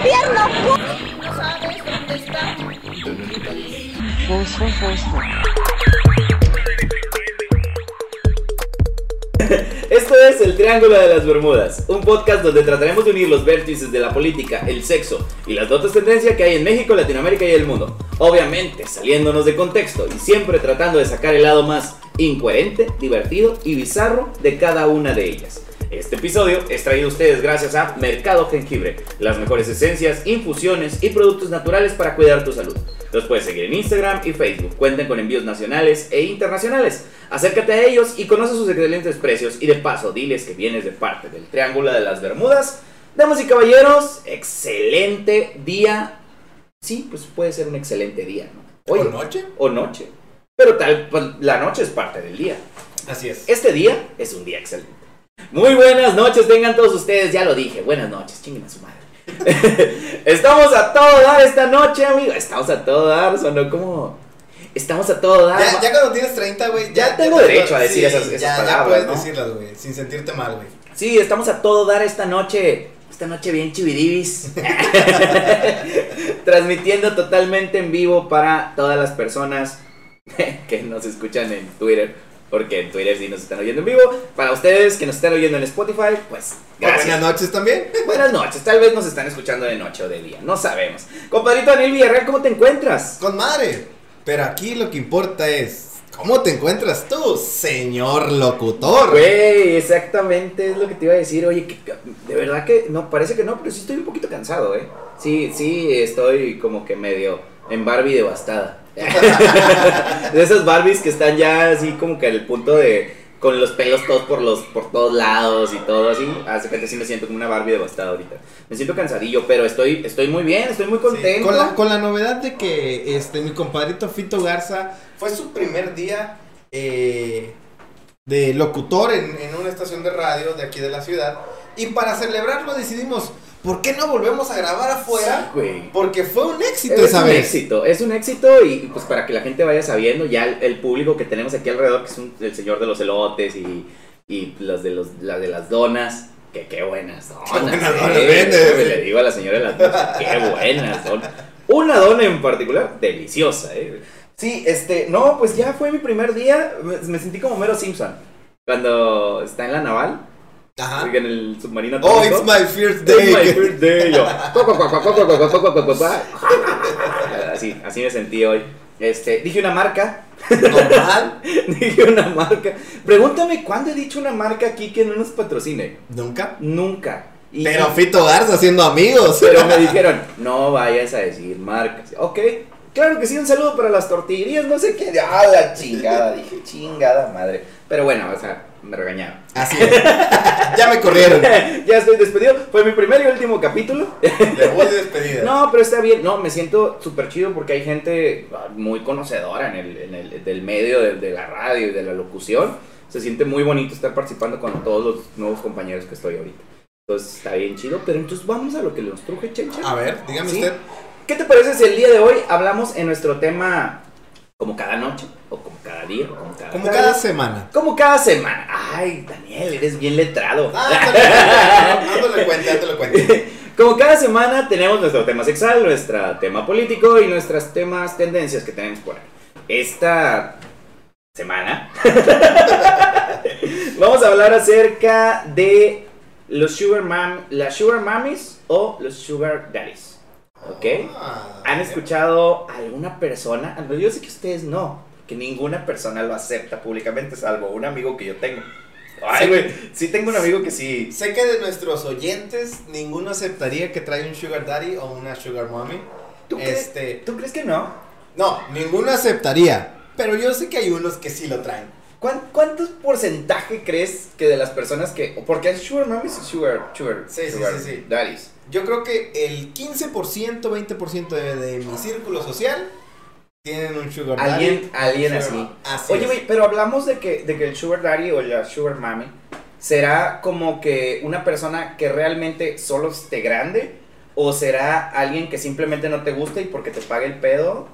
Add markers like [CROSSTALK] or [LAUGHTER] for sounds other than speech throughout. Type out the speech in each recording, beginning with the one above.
gobierno. No sabes dónde está. Esto es El Triángulo de las Bermudas, un podcast donde trataremos de unir los vértices de la política, el sexo y las dotes tendencia que hay en México, Latinoamérica y el mundo. Obviamente, saliéndonos de contexto y siempre tratando de sacar el lado más incoherente, divertido y bizarro de cada una de ellas. Este episodio es traído a ustedes gracias a Mercado Jengibre, las mejores esencias, infusiones y productos naturales para cuidar tu salud. Los puedes seguir en Instagram y Facebook. Cuentan con envíos nacionales e internacionales. Acércate a ellos y conoce sus excelentes precios. Y de paso, diles que vienes de parte del Triángulo de las Bermudas. Damas y caballeros, excelente día. Sí, pues puede ser un excelente día, ¿no? ¿O noche? O noche. Pero tal, pues, la noche es parte del día. Así es. Este día es un día excelente. Muy buenas noches, tengan todos ustedes, ya lo dije. Buenas noches, chinguen a su madre. [LAUGHS] Estamos a todo dar esta noche, amigo. Estamos a todo dar, sonó como. Estamos a todo dar. Ya, ya cuando tienes 30, güey. Ya tengo te- derecho a decir esas- esas ya, palabras, Ya puedes ¿no? decirlas, güey, sin sentirte mal, güey. Sí, estamos a todo dar esta noche. Esta noche bien chividibis. [LAUGHS] Transmitiendo totalmente en vivo para todas las personas [LAUGHS] que nos escuchan en Twitter. Porque en Twitter sí nos están oyendo en vivo. Para ustedes que nos están oyendo en Spotify, pues gracias. Buenas noches también. [LAUGHS] Buenas noches, tal vez nos están escuchando de noche o de día, no sabemos. Compadrito Daniel Villarreal, ¿cómo te encuentras? Con madre. Pero aquí lo que importa es. ¿Cómo te encuentras tú, señor locutor? Güey, exactamente es lo que te iba a decir. Oye, que, de verdad que no, parece que no, pero sí estoy un poquito cansado, ¿eh? Sí, sí, estoy como que medio en Barbie devastada. [LAUGHS] de esas Barbies que están ya así como que al punto de con los pelos todos por los por todos lados y todo así. Hace que sí me siento como una Barbie devastada ahorita. Me siento cansadillo, pero estoy estoy muy bien, estoy muy Sí, contento. con, la, con la novedad de que este mi compadrito Fito Garza fue su primer día eh, de locutor en, en una estación de radio de aquí de la ciudad. Y para celebrarlo decidimos, ¿por qué no volvemos a grabar afuera? Sí. Porque fue un éxito Es esa un vez. éxito, es un éxito y pues para que la gente vaya sabiendo, ya el, el público que tenemos aquí alrededor, que es un- el señor de los elotes y, y las de los las de las donas, que qué buenas donas. Qué buenas eh, donas vende, me le digo a la señora de las donas, qué buenas son. Una dona en particular, deliciosa, eh. Sí, este, no, pues ya fue mi primer día, me, me sentí como Mero Simpson, cuando está en la naval, en el submarino. Oh, it's my first day. Así, así me sentí hoy. Este, dije una marca. Normal. [LAUGHS] dije una marca. Pregúntame cuándo he dicho una marca aquí que no nos patrocine. Nunca. Nunca. Pero Fito Garza haciendo amigos. Pero me [LAUGHS] dijeron, no vayas a decir marcas. Ok, claro que sí, un saludo para las tortillerías, no sé qué. Ah, la chingada, dije, chingada madre. Pero bueno, o sea, me regañaron. Así es. [LAUGHS] ya me corrieron. [LAUGHS] ya estoy despedido. Fue mi primer y último capítulo. Debut de despedida. No, pero está bien. No, me siento súper chido porque hay gente ah, muy conocedora en el, en el del medio de, de la radio y de la locución. Se siente muy bonito estar participando con todos los nuevos compañeros que estoy ahorita. Entonces está bien chido. Pero entonces vamos a lo que nos truje, Chencha. A ver, dígame Sí. usted. ¿Qué te parece si el día de hoy hablamos en nuestro tema como cada noche? O cada día, o como cada Como tarde? cada semana. Como cada semana. Ay, Daniel, eres bien letrado. Ah, ándale cuenta. [LAUGHS] Como cada semana tenemos nuestro tema sexual, nuestro tema político y nuestras temas tendencias que tenemos por ahí. Esta semana [LAUGHS] vamos a hablar acerca de los sugar mam, las sugar mommies o los sugar daddies. ¿Ok? Ah, ¿Han escuchado a alguna persona? Yo sé que ustedes no, que ninguna persona lo acepta públicamente, salvo un amigo que yo tengo. Ay, güey, sí tengo un amigo que sí. Sé que de nuestros oyentes ninguno aceptaría que trae un sugar daddy o una sugar mommy. ¿Tú, Este, ¿Tú crees que no? no, ninguno aceptaría. Pero yo sé que hay unos que sí lo traen. ¿Cuán- ¿Cuántos porcentaje crees que de las personas que... Porque hay sugar mommies y sugar, sugar, Sí, sí, sugar sí, sí. daddies. Yo creo que el 15%, 20% de, de mi círculo social tienen un sugar daddy. Alguien, así. Oye, güey, pero hablamos de que, de que el sugar daddy o la sugar mommy será como que una persona que realmente solo esté grande o será alguien que simplemente no te gusta y porque te paga el pedo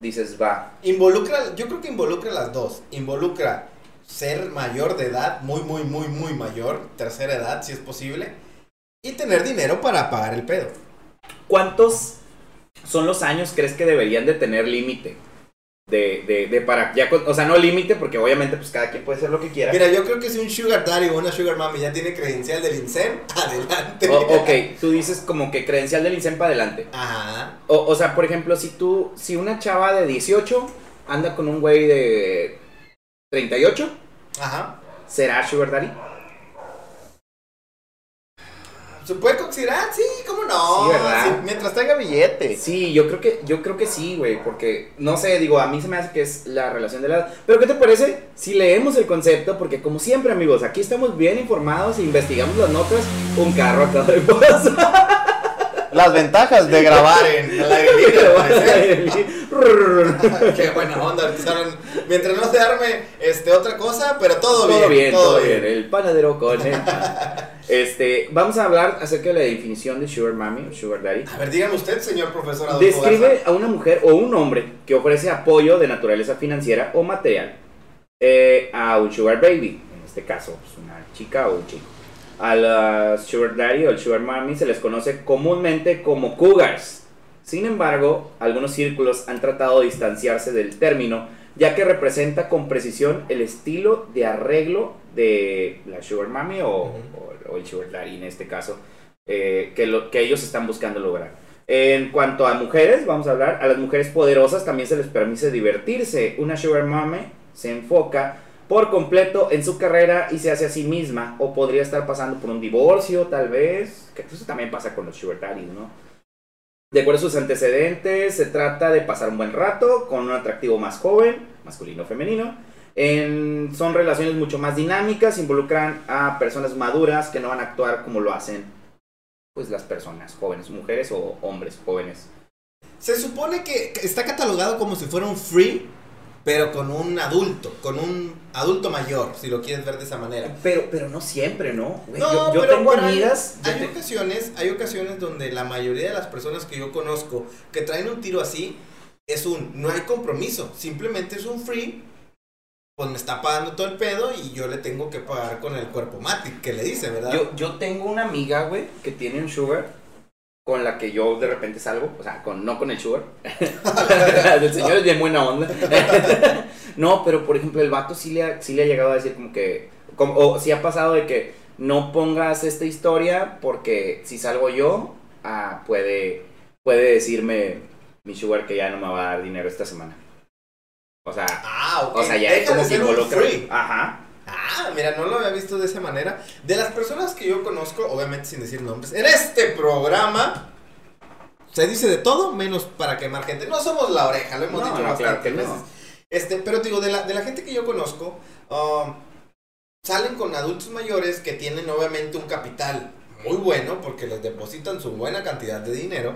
dices va. Involucra, yo creo que involucra las dos. Involucra ser mayor de edad, muy, muy, muy, muy mayor, tercera edad si es posible, y tener dinero para pagar el pedo. ¿cuántos son los años crees que deberían de tener límite? De, de, de para, ya, o sea, no límite porque obviamente pues cada quien puede hacer lo que quiera. Mira, yo creo que si un sugar daddy o una sugar mami ya tiene credencial del INSEM, [LAUGHS] adelante. O- ok, tú dices como que credencial del INSEM para adelante. Ajá. O, o sea, por ejemplo, si tú, si una chava de 18 anda con un güey de 38, Ajá. ¿será Sugar Daddy? ¿Se puede considerar? Sí, ¿cómo no? Sí, ¿verdad? Sí, mientras tenga billete. Sí, yo creo que, yo creo que sí, güey, porque, no sé, digo, a mí se me hace que es la relación de la edad. Pero, ¿qué te parece si leemos el concepto? Porque, como siempre, amigos, aquí estamos bien informados e investigamos las notas. Un carro acaba de pasar. Las ventajas de grabar en el aire libre, [LAUGHS] al parecer. [LAUGHS] Qué buena onda. empezaron- Mientras no se arme este, otra cosa, pero todo, todo bien, todo bien. bien. El panadero con el Este, vamos a hablar acerca de la definición de Sugar Mami o Sugar Daddy. A ver, dígame usted, señor profesor Adolfo Describe Garza. a una mujer o un hombre que ofrece apoyo de naturaleza financiera o material eh, a un sugar baby, en este caso, pues, una chica o un chico. A la sugar daddy o el sugar mommy se les conoce comúnmente como cougars. Sin embargo, algunos círculos han tratado de distanciarse del término, ya que representa con precisión el estilo de arreglo de la sugar mommy o, Ujú. o- o el sugar daddy en este caso, eh, que, lo, que ellos están buscando lograr. En cuanto a mujeres, vamos a hablar, a las mujeres poderosas también se les permite divertirse. Una sugar mommy se enfoca por completo en su carrera y se hace a sí misma, o podría estar pasando por un divorcio, tal vez, que eso también pasa con los sugar daddies, ¿no? De acuerdo a sus antecedentes, se trata de pasar un buen rato con un atractivo más joven, masculino o femenino. En- son relaciones mucho más dinámicas, involucran a personas maduras que no van a actuar como lo hacen pues las personas jóvenes, mujeres o hombres jóvenes. Se supone que está catalogado como si fuera un free, pero con un adulto, con un adulto mayor, si lo quieres ver de esa manera. Pero, pero no siempre, ¿no? Güey, No, yo yo pero- tengo hay- amigas. yo Hay, te- ocasiones, hay ocasiones donde la mayoría de las personas que yo conozco que traen un tiro así es un no hay compromiso, simplemente es un free. Pues me está pagando todo el pedo y yo le tengo que pagar con el cuerpo matic que le dice, ¿verdad? Yo, yo tengo una amiga, güey, que tiene un sugar con la que yo de repente salgo, o sea, con, no con el sugar. [LAUGHS] el señor es bien buena onda. [LAUGHS] no, pero por ejemplo, el vato sí le ha, sí le ha llegado a decir como que, o sí ha pasado de que no pongas esta historia porque si salgo yo, ah, puede, puede decirme mi sugar que ya no me va a dar dinero esta semana. O sea, ok. o sea, ya Deja como de que ser un involucra. Ajá. Ah, mira, no lo había visto de esa manera. De las personas que yo conozco, obviamente sin decir nombres, en este programa se dice de todo menos para quemar gente. No somos la oreja, lo hemos No, dicho no, claro bastantes que no. veces. Este, pero te digo, de la, de la gente que yo conozco, um, salen con adultos mayores que tienen obviamente un capital muy bueno porque les depositan su buena cantidad de dinero.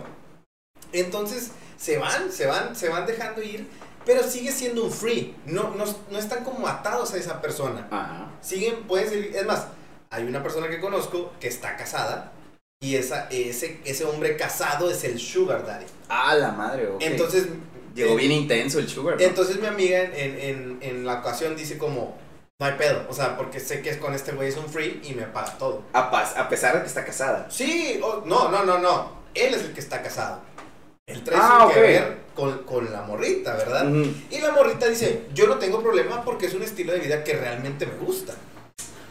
Entonces se van, se van, se van dejando ir, pero sigue siendo un free. No, no, no están como atados a esa persona Ajá. siguen, pueden seguir. Es más, hay una persona que conozco que está casada y esa, ese, ese hombre casado es el sugar daddy. Ah, la madre, ok. Entonces, Llegó eh, bien intenso el sugar. ¿no? entonces mi amiga en, en, en, la ocasión dice como, no hay pedo, o sea, porque sé que es con este güey es un free y me paga todo. a, pas- a pesar de que está casada. Sí, o- no, no, no, no, él es el que está casado. Él trae Ah, su que ok. ver con, con la morrita, ¿verdad? Y la morrita dice, yo no tengo problema porque es un estilo de vida que realmente me gusta.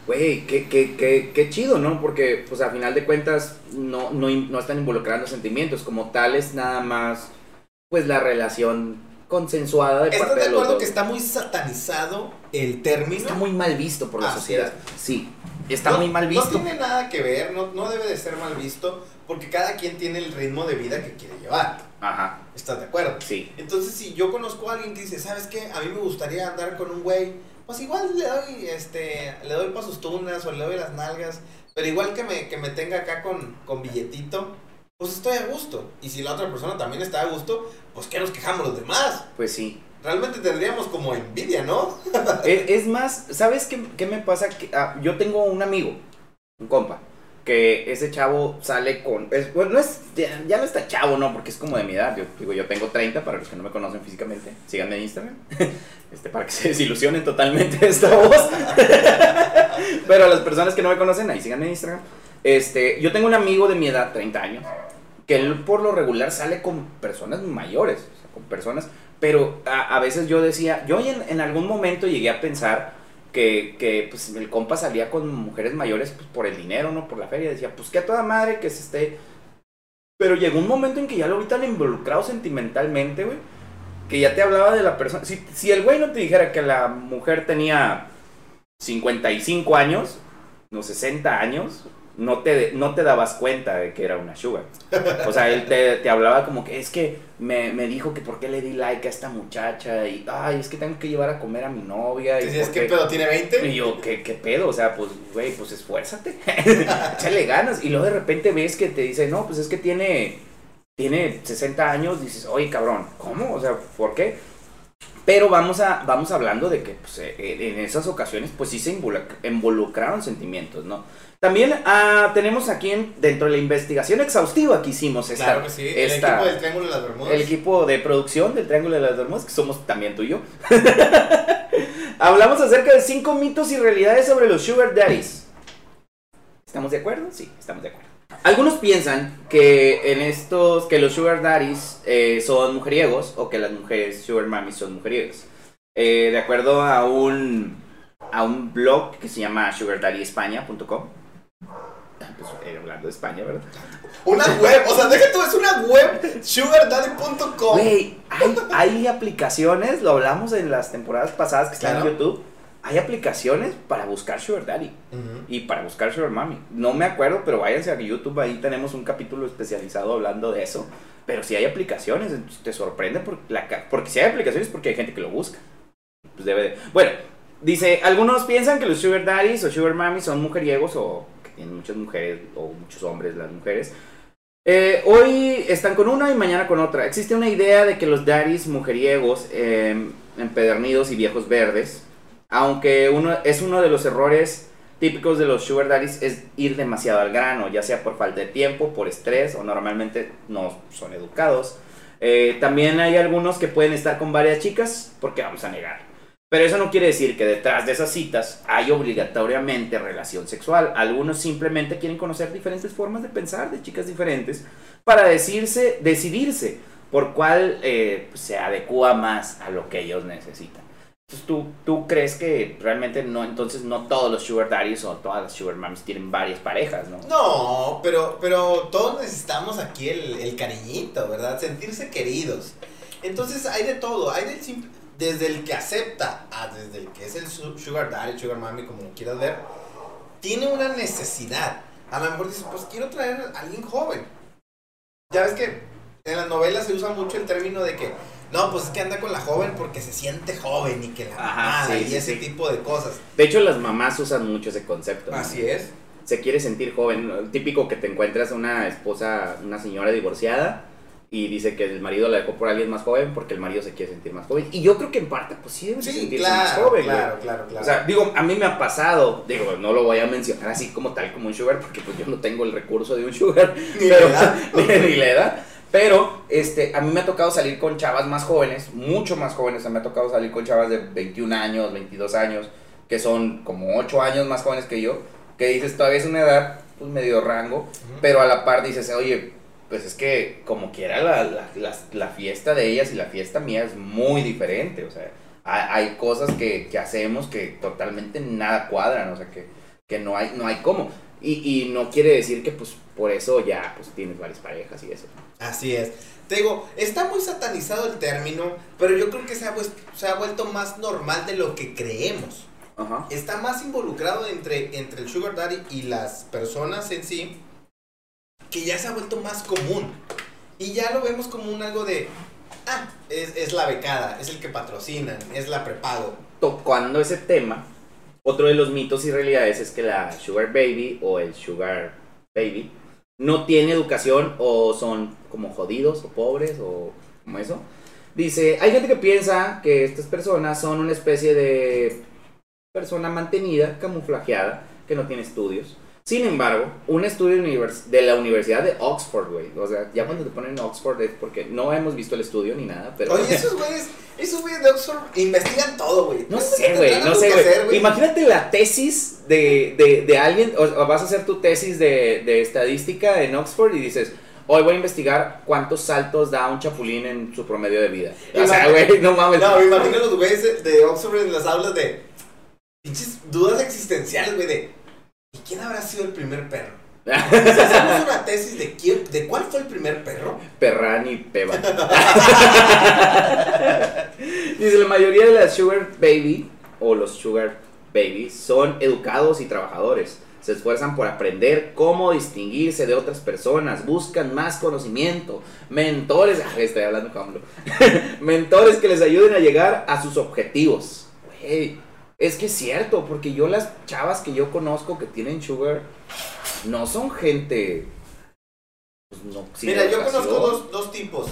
Güey, qué, qué, qué, qué chido, ¿no? Porque, pues, a final de cuentas, no, no, no están involucrando sentimientos. Como tal, es nada más, pues, la relación consensuada de ¿Estás parte de de los acuerdo dos. que está muy satanizado el término? Está muy mal visto por la Así sociedad. Sí, está No- muy mal visto. No tiene nada que ver, no, no debe de ser mal visto, porque cada quien tiene el ritmo de vida que quiere llevar. Ajá, ¿Estás de acuerdo? sí. Entonces, si yo conozco a alguien que dice, ¿sabes qué? A mí me gustaría andar con un güey, pues igual le doy, este, le doy para sus tunas o le doy las nalgas, pero igual que me, que me tenga acá con, con billetito, pues estoy a gusto. Y si la otra persona también está a gusto, pues ¿qué nos quejamos los demás? Pues sí. Realmente tendríamos como envidia, ¿no? [LAUGHS] es, es más, ¿sabes qué, qué me pasa? Que, ah, yo tengo un amigo, un compa, que ese chavo sale con... es- bueno, no es, ya, ya no está chavo, ¿no? Porque es como de mi edad. Yo digo, yo tengo 30, para los que no me conocen físicamente. Síganme en Instagram. [LAUGHS] Este, para que se desilusionen totalmente de esta voz. [LAUGHS] Pero a las personas que no me conocen, ahí síganme en Instagram. Este, yo tengo un amigo de mi edad, 30 años, que él por lo regular sale con personas mayores, o sea, con personas, pero a, veces yo decía, yo en algún momento llegué a pensar que, que, pues el compa salía con mujeres mayores pues, por el dinero, ¿no? Por la feria, decía, pues que a toda madre que se esté... Pero llegó un momento en que ya lo vi tan involucrado sentimentalmente, güey, que ya te hablaba de la persona. Si, si el güey no te dijera que la mujer tenía 55 años, no 60 años, no te, no te dabas cuenta de que era una sugar. O sea, él te, te hablaba como que es que me, me dijo que por qué le di like a esta muchacha y, ay, es que tengo que llevar a comer a mi novia. Y ¿qué pedo? ¿Tiene 20? y yo, ¿qué, qué pedo? O sea, pues, güey, pues esfuérzate. [LAUGHS] Échale ganas. Y luego de repente ves que te dice, no, pues es que tiene, tiene 60 años. Dices, oye, cabrón, ¿cómo? O sea, ¿por qué? Pero vamos, a, vamos hablando de que pues, eh, en esas ocasiones, pues sí se involu- involucraron sentimientos, ¿no? También ah, tenemos aquí en- dentro de la investigación exhaustiva que hicimos esta, Claro que sí. El esta- equipo del Triángulo de las Bermudas. el equipo de producción del Triángulo de las Bermudas, que somos también tú y yo. [LAUGHS] Hablamos acerca de cinco mitos y realidades sobre los Sugar Daddies. ¿Estamos de acuerdo? Sí, estamos de acuerdo. Algunos piensan que en estos, que los Sugar Daddies eh, son mujeriegos o que las mujeres Sugar Mummies son mujeriegos. Eh, de acuerdo a un, a un blog que se llama sugardaddyespaña.com. Pues, eh, hablando de España, ¿verdad? Una web, o sea, deja tú, es una web, sugardaddy.com. Güey, hay, hay aplicaciones, lo hablamos en las temporadas pasadas que están Claro. en YouTube. Hay aplicaciones para buscar Sugar Daddy y para buscar Sugar Mommy. No me acuerdo, pero váyanse a YouTube, ahí tenemos un capítulo especializado hablando de eso. Pero si hay aplicaciones, te sorprende porque, la, ca- porque si hay aplicaciones porque hay gente que lo busca. Pues debe de... Bueno, dice, algunos piensan que los Sugar Daddies o Sugar Mommy son mujeriegos o tienen muchas mujeres o muchos hombres las mujeres. Eh, hoy están con una y mañana con otra. Existe una idea de que los daddies mujeriegos, eh, empedernidos y viejos verdes, aunque uno, es uno de los errores típicos de los sugar daddies es ir demasiado al grano, ya sea por falta de tiempo, por estrés o normalmente no son educados. Eh, también hay algunos que pueden estar con varias chicas, porque vamos a negar. Pero eso no quiere decir que detrás de esas citas hay obligatoriamente relación sexual. Algunos simplemente quieren conocer diferentes formas de pensar de chicas diferentes para decirse, decidirse por cuál eh, se adecua más a lo que ellos necesitan. Entonces, ¿tú, ¿tú crees que realmente no, entonces no todos los sugar daddies o todas las sugar tienen varias parejas, ¿no? No, pero, pero todos necesitamos aquí el, el cariñito, ¿verdad? Sentirse queridos. Entonces hay de todo, hay del simple- desde el que acepta a desde el que es el su- sugar daddy, sugar mommy, como lo quieras ver, tiene una necesidad. A lo mejor dice, pues quiero traer a alguien joven. Ya ves que en las novelas se usa mucho el término de que, no, pues es que anda con la joven porque se siente joven y que la Ajá, mamada sí, y sí, ese sí. tipo de cosas. De hecho, las mamás usan mucho ese concepto. ¿no? Así es. se quiere sentir joven. Típico que te encuentras una esposa, una señora divorciada y dice que el marido la dejó por alguien más joven porque el marido se quiere sentir más joven. Y yo creo que en parte, pues sí debe Sí, sentirse más claro, joven. güey. claro, claro, claro. O sea, digo, a mí me ha pasado, digo, no lo voy a mencionar así como tal como un sugar porque pues yo no tengo el recurso de un sugar. [LAUGHS] Ni la pero, edad. [LAUGHS] ni, ni la edad. Pero este, a mí me ha tocado salir con chavas más jóvenes, mucho más jóvenes. O sea, me ha tocado salir con chavas de 21 años, 22 años, que son como 8 años más jóvenes que yo. Que dices, todavía es una edad, pues medio rango, pero a la par dices, oye, pues es que como quiera la, la, la, la fiesta de ellas y la fiesta mía es muy diferente. O sea, hay, hay cosas que, que hacemos que totalmente nada cuadran, o sea, que, que no, hay, no hay cómo. Y, y no quiere decir que pues por eso ya pues tienes varias parejas y eso. Así es. Te digo, está muy satanizado el término, pero yo creo que se ha, pues- se ha vuelto más normal de lo que creemos. Ajá. Está más involucrado entre, entre el sugar daddy y las personas en sí, que ya se ha vuelto más común. Y ya lo vemos como un algo de, ah, es, es la becada, es el que patrocinan, es la prepago. Tocando ese tema, otro de los mitos y realidades es que la sugar baby o el sugar baby no tiene educación o son como jodidos o pobres o como eso. Dice, hay gente que piensa que estas personas son una especie de persona mantenida, camuflajeada, que no tiene estudios. Sin embargo, un estudio de la Universidad de Oxford, güey. O sea, ya cuando te ponen Oxford es porque no hemos visto el estudio ni nada, pero... Oye, esos güeyes, esos güeyes de Oxford investigan todo, güey. No ¿Qué sé, güey, no sé, güey. Imagínate la tesis de, de, de alguien, o, o vas a hacer tu tesis de, de estadística en Oxford y dices, hoy voy a investigar cuántos saltos da un chapulín en su promedio de vida. O sea, güey, no mames. No, imagino los güeyes de- de Oxford en las aulas de pinches dudas existenciales, güey, de ¿y quién habrá sido el primer perro? Hacemos una tesis de quién, de cuál fue el primer perro. Perrán y Peba. [LAUGHS] [LAUGHS] Dice, la mayoría de las Sugar Baby o los Sugar Babies son educados y trabajadores. Se esfuerzan por aprender cómo distinguirse de otras personas, buscan más conocimiento, mentores, ah, [LAUGHS] estoy hablando con mentores que les ayuden a llegar a sus objetivos. Güey, es que es cierto, porque yo las chavas que yo conozco que tienen Sugar no son gente... pues, no, Mira, yo conozco dos, dos tipos.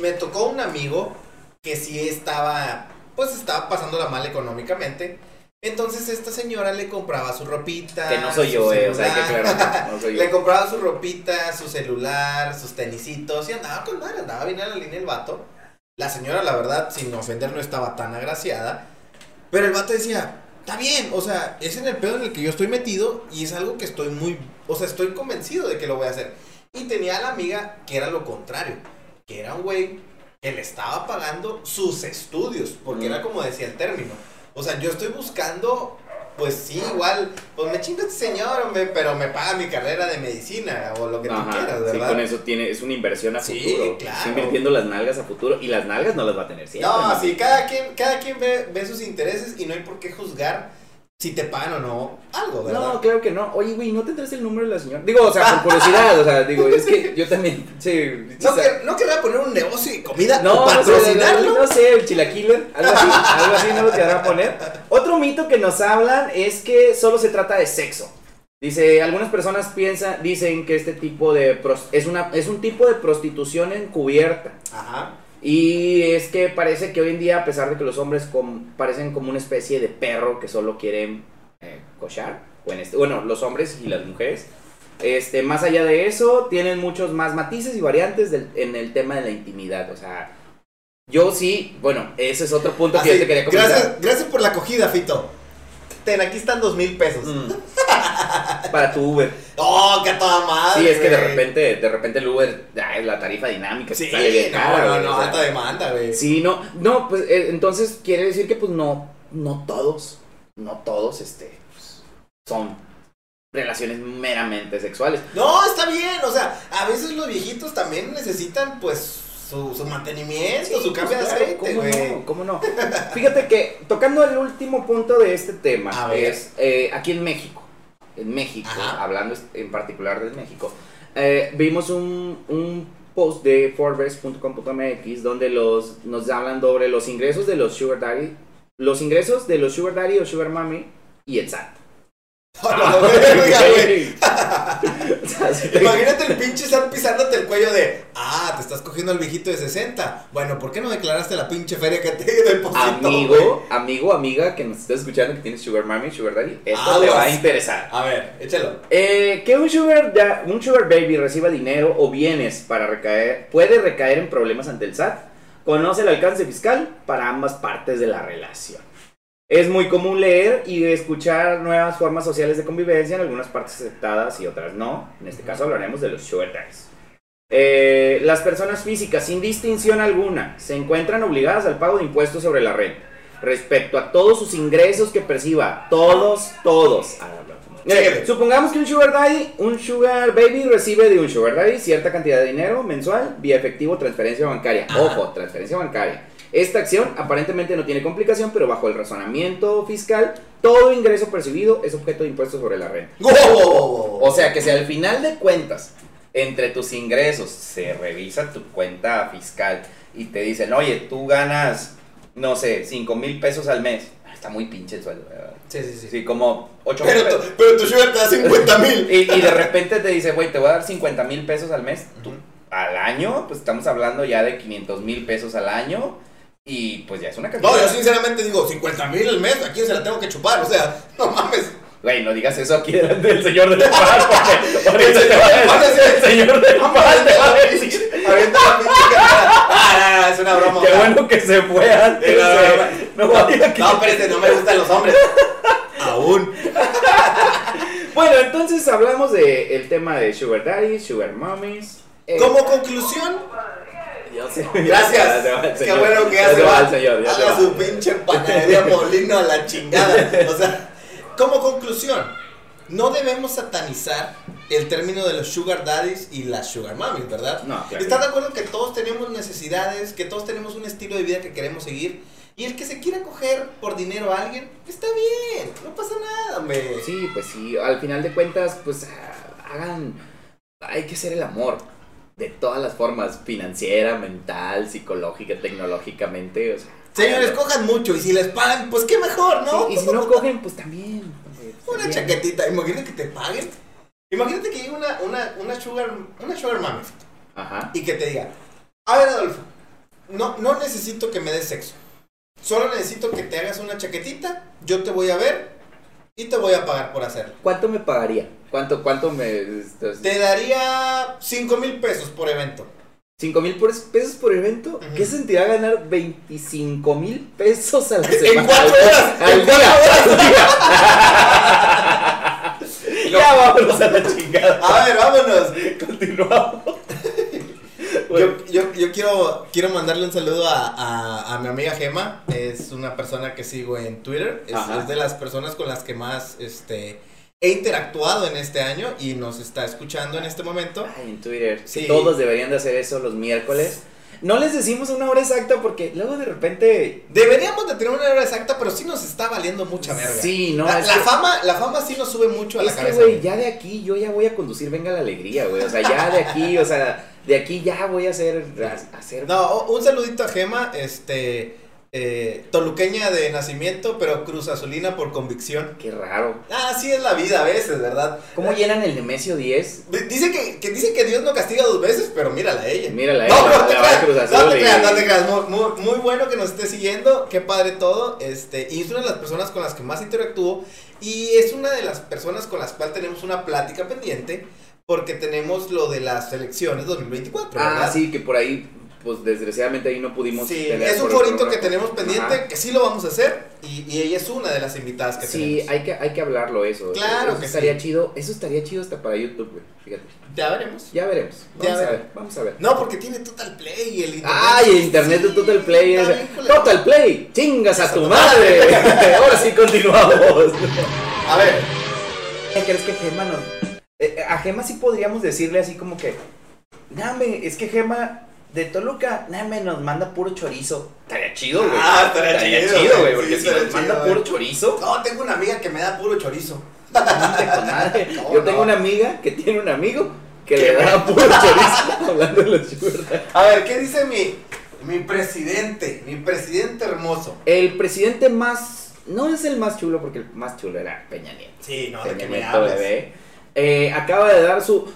Me tocó un amigo que sí estaba, pues estaba pasándola mal económicamente. Entonces esta señora le compraba su ropita. Que no soy yo, eh, o sea, hay que celular. aclarar, no soy yo. [LAUGHS] Le compraba su ropita, su celular, sus tenisitos y andaba con madre, andaba bien a la línea el vato. La señora, la verdad, sin ofender, no estaba tan agraciada. Pero el vato decía, está bien, o sea, es en el pedo en el que yo estoy metido y es algo que estoy muy, o sea, estoy convencido de que lo voy a hacer. Y tenía a la amiga que era lo contrario, que era un güey que le estaba pagando sus estudios, porque Mm. era como decía el término. O sea, yo estoy buscando, pues sí, igual, pues me chinga este señor, hombre, pero me paga mi carrera de medicina o lo que tú Ajá, quieras, sí, ¿verdad? con eso tiene, es una inversión a Sí, futuro. claro. Está invirtiendo las nalgas a futuro y las nalgas no las va a tener siempre. No, ¿no? sí, cada quien, cada quien ve, ve sus intereses y no hay por qué juzgar si te pagan o no algo, ¿verdad? No, claro que no. Oye, güey, ¿no tendrás el número de la señora? Digo, o sea, por curiosidad, o sea, digo, es que yo también, sí. ¿No, que- ¿No querrá poner un negocio de comida No, o no sé, patrocinarlo? no, no sé, el chilaquiler, algo así, algo así no lo quedará poner. Otro mito que nos hablan es que solo se trata de sexo. Dice, algunas personas piensan, dicen que este tipo de es una es un tipo de prostitución encubierta. Ajá. Y es que parece que hoy en día, a pesar de que los hombres com- parecen como una especie de perro que solo quieren eh, cochar, este, bueno, los hombres y las mujeres, este, más allá de eso, tienen muchos más matices y variantes del- en el tema de la intimidad. O sea, yo sí, bueno, ese es otro punto que Así, yo te quería comentar. gracias, gracias por la acogida, Fito. Ten, aquí están dos mil pesos. Mm. [LAUGHS] Para tu Uber. ¡Oh, qué toda madre! Sí, es que de repente, de repente el Uber, ay, la tarifa dinámica Sí, sale bien no, cara, no, no, o sea. alta demanda, güey. Sí, no, no, pues eh, entonces quiere decir que pues no, no todos, no todos, este, pues, son relaciones meramente sexuales. No, está bien, o sea, a veces los viejitos también necesitan, pues, su, su mantenimiento, su cambio Pues, de aceite, ¿cómo güey. no? ¿Cómo no? Fíjate que tocando el último punto de este tema A es eh, aquí en México, en México, Ajá. hablando en particular de México, eh, vimos un, un post de Forbes.com.mx donde los, nos hablan sobre los ingresos de los Sugar Daddy, los ingresos de los Sugar Daddy o Sugar Mommy y el SAT. [LAUGHS] [LAUGHS] O sea, sí te- Imagínate el pinche Sam pisándote el cuello de, ah, te estás cogiendo al viejito de 60. Bueno, ¿por qué no declaraste la pinche feria que te depositó? Amigo, amigo, amiga que nos estás escuchando que tienes Sugar Mommy, Sugar Daddy, esto Aguas. le va a interesar. A ver, échalo. Eh, que un sugar, da- un sugar baby reciba dinero o bienes para recaer, puede recaer en problemas ante el SAT. Conoce el alcance fiscal para ambas partes de la relación. Es muy común leer y escuchar nuevas formas sociales de convivencia, en algunas partes aceptadas y otras no. En este caso hablaremos de los sugar daddies. Eh, las personas físicas, sin distinción alguna, se encuentran obligadas al pago de impuestos sobre la renta. Respecto a todos sus ingresos que perciba, todos, todos. Síguele. supongamos que un sugar daddy, un sugar baby recibe de un sugar daddy cierta cantidad de dinero mensual vía efectivo transferencia bancaria. Ojo, transferencia bancaria. Esta acción aparentemente no tiene complicación, pero bajo el razonamiento fiscal, todo ingreso percibido es objeto de impuestos sobre la renta. O sea que si al final de cuentas, entre tus ingresos se revisa tu cuenta fiscal y te dicen, oye, tú ganas, no sé, 5 mil pesos al mes. Ah, Está muy pinche el sueldo, ¿verdad? Sí, sí, sí. Sí, como 8 mil Pero, pesos. tu, pero tu sugar te da 50 mil. Y, y de repente te dice, güey, te voy a dar 50 mil pesos al mes. Tú, al año, pues estamos hablando ya de 500 mil pesos al año. Y pues ya es una cantidad. No, yo sinceramente digo, 50 mil al mes, ¿a quién se la tengo que chupar? O sea, no mames. Güey, no digas eso aquí delante del señor del pan, [LAUGHS] porque ahorita te va a decir- el señor del pan te va a decir. Avienta la pinche. Ah, no, no, es una broma. Qué bueno que se fue antes. No, no, espérate, no me gustan los hombres. Aún. [LAUGHS] Bueno, entonces hablamos del el tema de Sugar Daddy, Sugar Mommies. Eh, Como conclusión, gracias. El Qué bueno que Ya ya se va el señor. Haga su pinche panadería [LAUGHS] molino a la chingada. O sea, como conclusión, no debemos satanizar el término de los sugar daddies y las sugar mommies, ¿verdad? No, claro. ¿Estás de acuerdo que todos tenemos necesidades, que todos tenemos un estilo de vida que queremos seguir? Y el que se quiera coger por dinero a alguien, está bien, no pasa nada, hombre. Sí, pues sí, al final de cuentas, pues ah, hagan, hay que ser el amor de todas las formas, financiera, mental, psicológica, tecnológicamente, o sea. Señores, háganlo. cojan mucho y si les pagan, pues qué mejor, ¿no? Sí, y si no cogen, pues también. [LAUGHS] Una también. chaquetita, imagínate que te paguen. Imagínate que llegue una, una, una sugar, una sugar mami Ajá. y que te diga, a ver Adolfo, no, no necesito que me des sexo. Solo necesito que te hagas una chaquetita, yo te voy a ver y te voy a pagar por hacerlo. ¿Cuánto me pagaría? ¿Cuánto, cuánto me...? Te daría 5 mil pesos por evento. ¿Cinco mil por- pesos por evento? Ujú. ¿Qué sentirá ganar 25 mil pesos a la [LAUGHS] En cuatro horas, Al día, [LAUGHS] [LAUGHS] ya vámonos a la chingada. A ver, vámonos. Continuamos. Bueno, Yo, yo, yo quiero, quiero mandarle un saludo a, a, a mi amiga Gema. Es una persona que sigo en Twitter. Es, es de las personas con las que más este, he interactuado en este año y nos está escuchando en este momento. Ay, en Twitter. Sí. Todos deberían de hacer eso los miércoles. No les decimos una hora exacta porque luego de repente... Deberíamos de tener una hora exacta, pero sí nos está valiendo mucha verga. Sí, no, la, la que- fama, la fama sí nos sube mucho a la Es que, cabeza. güey, ya de aquí yo ya voy a conducir Venga la Alegría, güey. O sea, ya de aquí, o sea, de aquí ya voy a hacer... a- [LAUGHS] hacer No, un saludito a Gema, este, eh, toluqueña de nacimiento, pero cruz azulina por convicción. Qué raro. Ah, sí es la vida a veces, ¿verdad? ¿Cómo llenan el Nemesio 10? Dice que, que dice que Dios no castiga dos veces, pero mírala a ella. Mírala, No, ella, no te a creas, no te creas, no te creas. Muy, muy, muy bueno que nos esté siguiendo, qué padre todo. Este, y es una de las personas con las que más interactúo. Y es una de las personas con las cuales tenemos una plática pendiente. Porque tenemos lo de las elecciones 2024. Ah, ¿verdad? sí, que por ahí, pues desgraciadamente ahí no pudimos. Sí, tener es un forito que tenemos pendiente, Ajá. que sí lo vamos a hacer. Y, y ella es una de las invitadas que Sí, tenemos. hay que, hay que hablarlo eso. Claro eso que estaría sí. chido. Eso estaría chido hasta para YouTube, güey. Fíjate. Ya veremos. Ya veremos. Ya Vamos a ver. Vamos a ver. No, porque tiene Total Play y el internet. Ay, el internet de Sí, Total Play. es-. Total Play. Chingas a tu madre. [LAUGHS] Ahora sí continuamos. A ver, ¿Qué crees que Gema nos.? eh, a Gema sí podríamos decirle así como que. Name, es que Gema de Toluca, name, nos manda puro chorizo. Estaría chido, güey. Ah, estaría chido, chido, güey. Porque Sí, si nos manda puro chorizo. no, tengo una amiga que me da puro chorizo. ¿Cómo [LAUGHS] Yo tengo no? una amiga que tiene un amigo que le da [LAUGHS] puro chorizo [LAUGHS] hablando de los sugar A ver, ¿qué dice mi, mi presidente? Mi presidente hermoso. El presidente más. No es el más chulo porque el más chulo era Peña Nieto. Sí, no, ¿de qué me Nieto, bebé. Eh, acaba de dar su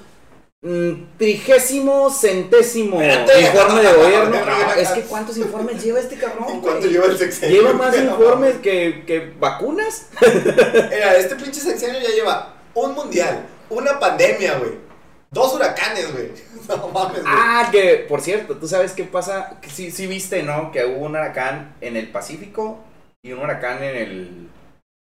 trigésimo centésimo Espérate. informe de gobierno. No, No, es que ¿cuántos informes lleva este cabrón? ¿En cuánto lleva el sexenio? Lleva más informes que, que vacunas. [LAUGHS] Mira, este pinche sexenio ya lleva un mundial, una pandemia, güey. Dos huracanes, güey. [LAUGHS] No mames, güey. Ah, que por cierto, tú sabes qué pasa. Sí, sí viste, ¿no? Que hubo un huracán en el Pacífico y un huracán en el,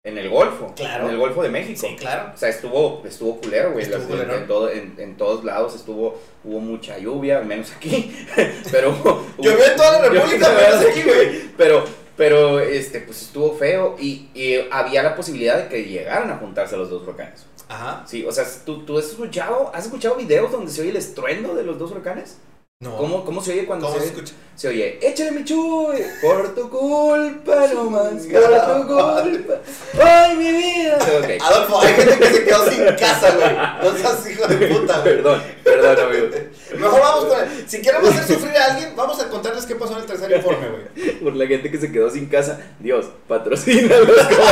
en el Golfo. Claro. En el Golfo de México. Sí, claro. O sea, estuvo, estuvo culero, güey. Estuvo Las- culero. En, todo- en- en todos lados estuvo, hubo mucha lluvia, menos aquí. [LAUGHS] Pero. Llovió en toda la República, menos aquí, güey. Pero, pero, este, pues estuvo feo y, y había la posibilidad de que llegaran a juntarse los dos huracanes. Ajá. Sí, o sea, ¿tú, tú has escuchado, has escuchado videos donde se oye el estruendo de los dos huracanes? No. ¿Cómo, ¿Cómo se oye cuando ¿Cómo se, se escucha? se oye? Échale mi chuy, por tu culpa [LAUGHS] nomás, por tu culpa. ¡Ay, mi vida! [LAUGHS] Adolfo, hay gente que se quedó sin casa, güey. No seas hijo de puta, güey. Perdón, perdón, amigo. [LAUGHS] Mejor vamos con el. Si queremos hacer sufrir a alguien, vamos a contarles qué pasó en el tercer informe, güey. Por la gente que se quedó sin casa, Dios, patrocínalos como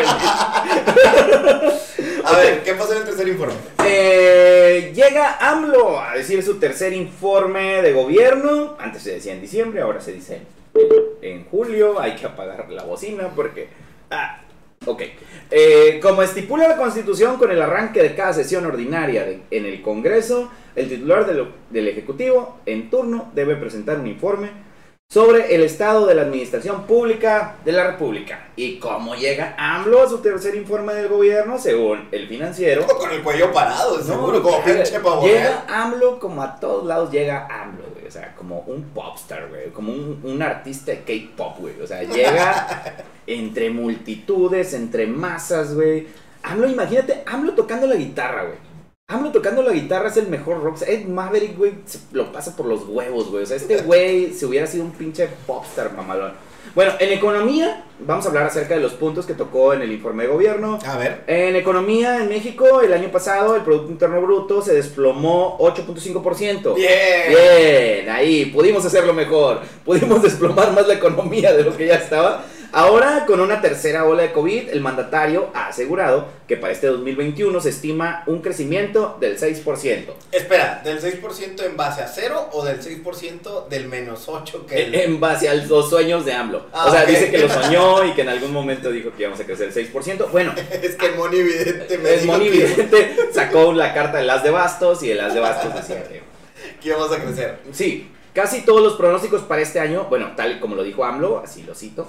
el A ver, ¿qué pasó en el tercer informe? AMLO a decir su tercer informe de gobierno. Antes se decía en diciembre, ahora se dice en julio. Hay que apagar la bocina porque... Ah, ok. Eh, como estipula la Constitución con el arranque de cada sesión ordinaria de- en el Congreso, el titular del, del Ejecutivo en turno debe presentar un informe sobre el estado de la administración pública de la República y cómo llega AMLO a su tercer informe del gobierno según el financiero. [LAUGHS] Con el cuello parado, seguro, No, como llega- pinche pavo. Llega AMLO como a todos lados llega AMLO, güey. O sea, como un popstar, güey. Como un, un artista de K-pop, güey. O sea, llega [LAUGHS] entre multitudes, entre masas, güey. AMLO, imagínate, AMLO tocando la guitarra, güey. AMLO tocando la guitarra es el mejor rock. Ed Maverick, güey, se lo pasa por los huevos, güey. O sea, este güey se hubiera sido un pinche popstar, mamalón. Bueno, en economía, vamos a hablar acerca de los puntos que tocó en el informe de gobierno. A ver. En economía en México, el año pasado, el Producto Interno Bruto se desplomó 8.5%. Bien. Bien, ahí pudimos hacerlo mejor. Pudimos [LAUGHS] desplomar más la economía de lo que ya estaba. Ahora, con una tercera ola de COVID, el mandatario ha asegurado que para este 2021 se estima un crecimiento del 6%. Espera, ¿del 6% en base a cero o del 6% del menos 8 que el... En base a los sueños de AMLO. Ah, o sea, dice que lo soñó [LAUGHS] y que en algún momento dijo que íbamos a crecer el 6%. Bueno, [LAUGHS] Es que el Moni Vidente me el Moni que, sacó la carta del as de bastos y el as de bastos decía que [LAUGHS] que íbamos a crecer. Sí, casi todos los pronósticos para este año, bueno, tal como lo dijo AMLO, así lo cito,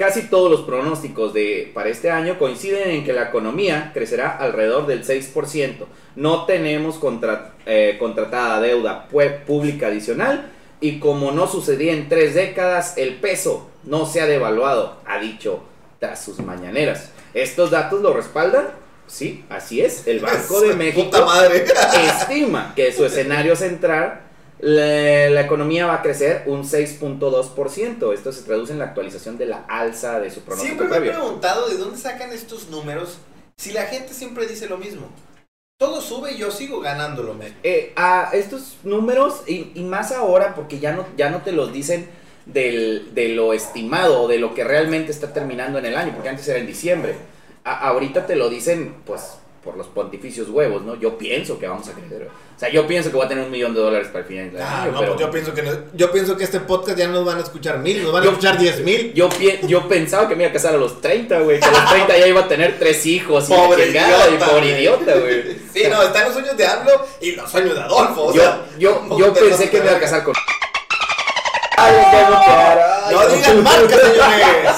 casi todos los pronósticos de, para este año coinciden en que la economía crecerá alrededor del 6%. No tenemos contra- eh, contratada deuda pública adicional y como no sucedía en tres décadas, el peso no se ha devaluado, ha dicho tras sus mañaneras. ¿Estos datos lo respaldan? Sí, así es. El Banco de [LAUGHS] México madre. estima que su escenario central, la, la economía va a crecer un 6.2%. Esto se traduce en la actualización de la alza de su pronóstico Siempre me he preguntado de dónde sacan estos números si la gente siempre dice lo mismo. Todo sube y yo sigo ganando lo mismo. Eh, a estos números, y, y más ahora, porque ya no, ya no te los dicen del, de lo estimado o de lo que realmente está terminando en el año, porque antes era en diciembre. A- ahorita te lo dicen, pues, por los pontificios huevos, ¿no? Yo pienso que vamos a crecer. O sea, yo pienso que voy a tener un millón de dólares para el final del Ah, año. no, pero pues yo pienso que no- yo pienso que este podcast ya no nos van a escuchar mil, nos van a escuchar diez mil. yo, pi- yo pensaba que me iba a casar a los 30, güey. Que a los 30 ya iba a tener tres hijos. y Pobre chingada, idiota, y pobre idiota, güey. [LAUGHS] Sí, no, están los sueños de AMLO y los sueños de Adolfo. o Yo, sea, yo, [LAUGHS] ¿cómo yo pensé que me iba a casar con. Ay, ay, No qué digan [LAUGHS] señores.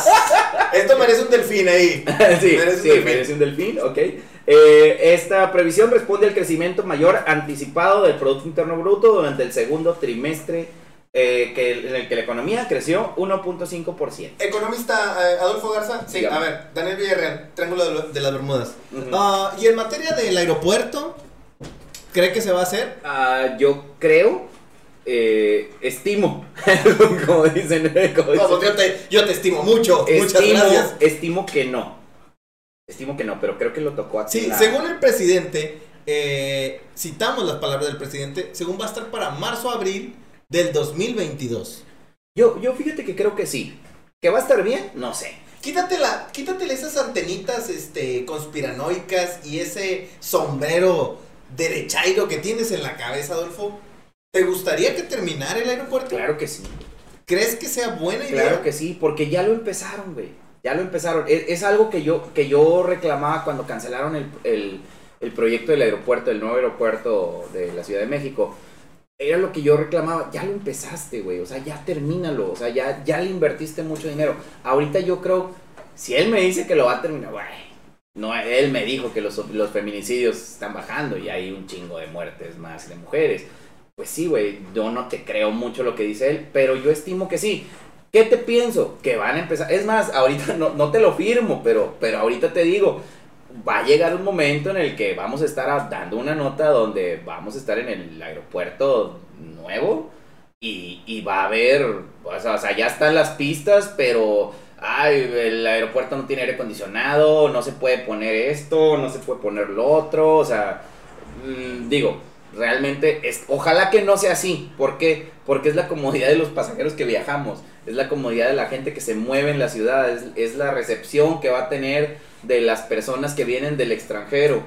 Esto merece un delfín ahí. sí, Merece un sí, delfín. merece un delfín, ok. Eh, esta previsión responde al crecimiento mayor anticipado del Producto Interno Bruto durante el segundo trimestre, eh, que, en el que la economía creció 1.5%. Economista eh, Adolfo Garza. Sí, Dígame. a ver, Daniel Villarreal, Triángulo de, de las Bermudas. Ujú. Ah, y en materia del aeropuerto, ¿cree que se va a hacer? Ah, yo creo, eh, estimo, [LAUGHS] como dicen, como dicen. pues yo te, yo te estimo mucho. Muchas estimo, gracias. estimo que no. Estimo que no, pero creo que lo tocó aquí. Sí, la- según el presidente, eh, citamos las palabras del presidente, según va a estar para marzo-abril del 2022. Yo, yo fíjate que creo que sí. ¿Que va a estar bien? No sé. Quítate la, quítatele esas antenitas este, conspiranoicas y ese sombrero derechairo que tienes en la cabeza, Adolfo. ¿Te gustaría que terminara el aeropuerto? Claro que sí. ¿Crees que sea buena idea? Claro que sí, porque ya lo empezaron, güey. Ya lo empezaron. Es, es algo que yo, que yo reclamaba cuando cancelaron el, el- el proyecto del aeropuerto, el nuevo aeropuerto de la Ciudad de México. Era lo que yo reclamaba. Ya lo empezaste, güey. O sea, ya termínalo. O sea, ya, ya le invertiste mucho dinero. Ahorita yo creo, si él me dice que lo va a terminar, güey. No, él me dijo que los, los feminicidios están bajando y hay un chingo de muertes más de mujeres. Pues sí, güey, yo no te creo mucho lo que dice él, pero yo estimo que sí. ¿Qué te pienso? Que van a empezar. Es más, ahorita no, no te lo firmo, pero, pero ahorita te digo, va a llegar un momento en el que vamos a estar dando una nota donde vamos a estar en el aeropuerto nuevo y, y va a haber, o sea, o sea, ya están las pistas, pero ay, el aeropuerto no tiene aire acondicionado, no se puede poner esto, no se puede poner lo otro, o sea, mm, digo, realmente, es, ojalá que no sea así, ¿por qué? Porque es la comodidad de los pasajeros que viajamos, es la comodidad de la gente que se mueve en la ciudad, es, es la recepción que va a tener de las personas que vienen del extranjero.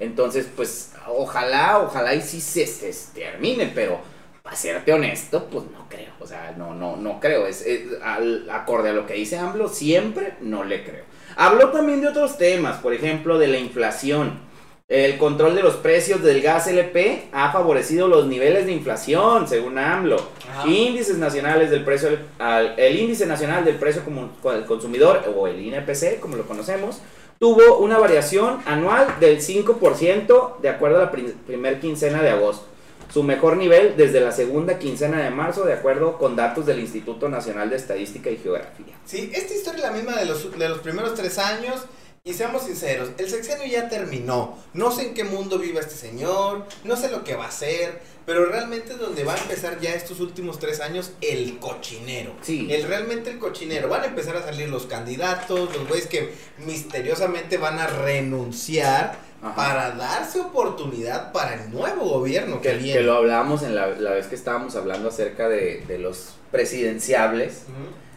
Entonces, pues, ojalá, ojalá y sí se, termine, pero para serte honesto, pues no creo. O sea, no, no, no creo. Es al, acorde a lo que dice AMLO, siempre no le creo. Habló también de otros temas, por ejemplo, de la inflación. El control de los precios del gas LP ha favorecido los niveles de inflación, según AMLO. Ajá. Índices nacionales del precio, al- el índice nacional del precio como- al consumidor, o el INPC, como lo conocemos, tuvo una variación anual del 5% de acuerdo a la prim- primer quincena de agosto. Su mejor nivel desde la segunda quincena de marzo, de acuerdo con datos del Instituto Nacional de Estadística y Geografía. Sí, esta historia es la misma de los, de los primeros tres años. Y seamos sinceros, el sexenio ya terminó. No sé en qué mundo viva este señor, no sé lo que va a hacer, pero realmente es donde va a empezar ya estos últimos tres años el cochinero. Sí. El realmente el cochinero. Van a empezar a salir los candidatos, los güeyes que misteriosamente van a renunciar Ajá. para darse oportunidad para el nuevo gobierno que, Que, viene. que lo hablábamos en la, la vez que estábamos hablando acerca de, de los presidenciables. I-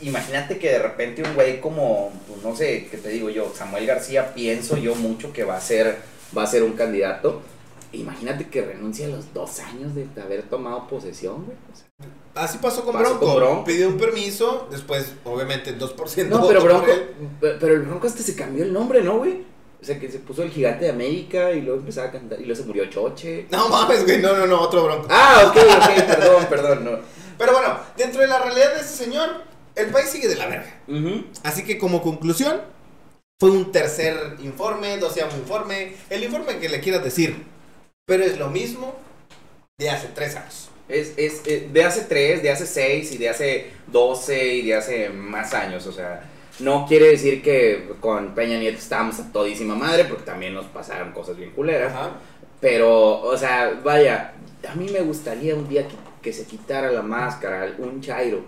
Imagínate que de repente un güey como, pues, no sé, ¿qué te digo yo? Samuel García, pienso yo mucho que va a ser, va a ser un candidato. Imagínate que renuncie a los dos años de haber tomado posesión, güey. O sea, Así pasó con, Pasó Bronco. con Bronco. Pidió un permiso, después, obviamente, 2% no, pero Bronco, pero el Bronco hasta se cambió el nombre, ¿no, güey? O sea, que se puso el gigante de América y luego empezaba a cantar y luego se murió Choche. No mames, güey, no, no, no, otro Bronco. Ah, ok, ok, perdón, perdón, no. Pero bueno, dentro de la realidad de este señor, el país sigue de la verga. Así que como conclusión, fue un tercer informe, doceavo informe, el informe que le quieras decir. Pero es lo mismo de hace tres años. Es, es, eh, de hace 3, de hace 6 y de hace 12 y de hace más años. O sea, no quiere decir que con Peña Nieto estábamos a todísima madre, porque también nos pasaron cosas bien culeras. Ajá. Pero, o sea, vaya, a mí me gustaría un día que, que se quitara la máscara, un chairo,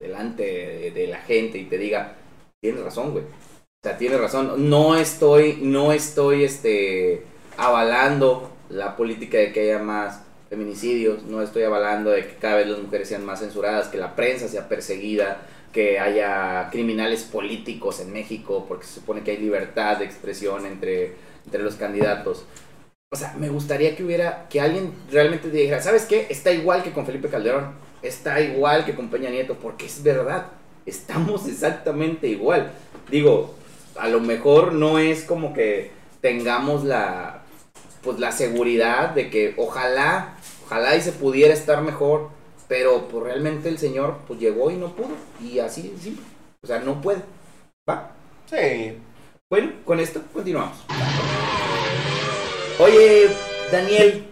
delante de, la gente y te diga, tienes razón, güey. O sea, tienes razón. No estoy, no estoy, este, avalando la política de que haya más feminicidios, no estoy avalando de que cada vez las mujeres sean más censuradas, que la prensa sea perseguida, que haya criminales políticos en México, porque se supone que hay libertad de expresión entre, entre los candidatos. O sea, me gustaría que hubiera, que alguien realmente dijera, ¿sabes qué? Está igual que con Felipe Calderón, está igual que con Peña Nieto, porque es verdad, estamos exactamente igual. Digo, a lo mejor no es como que tengamos la, pues la seguridad de que ojalá, ojalá y se pudiera estar mejor, pero pues realmente el señor pues llegó y no pudo, y así simple. O sea, no puede. ¿Va? Sí. Bueno, con esto continuamos. Oye, Daniel,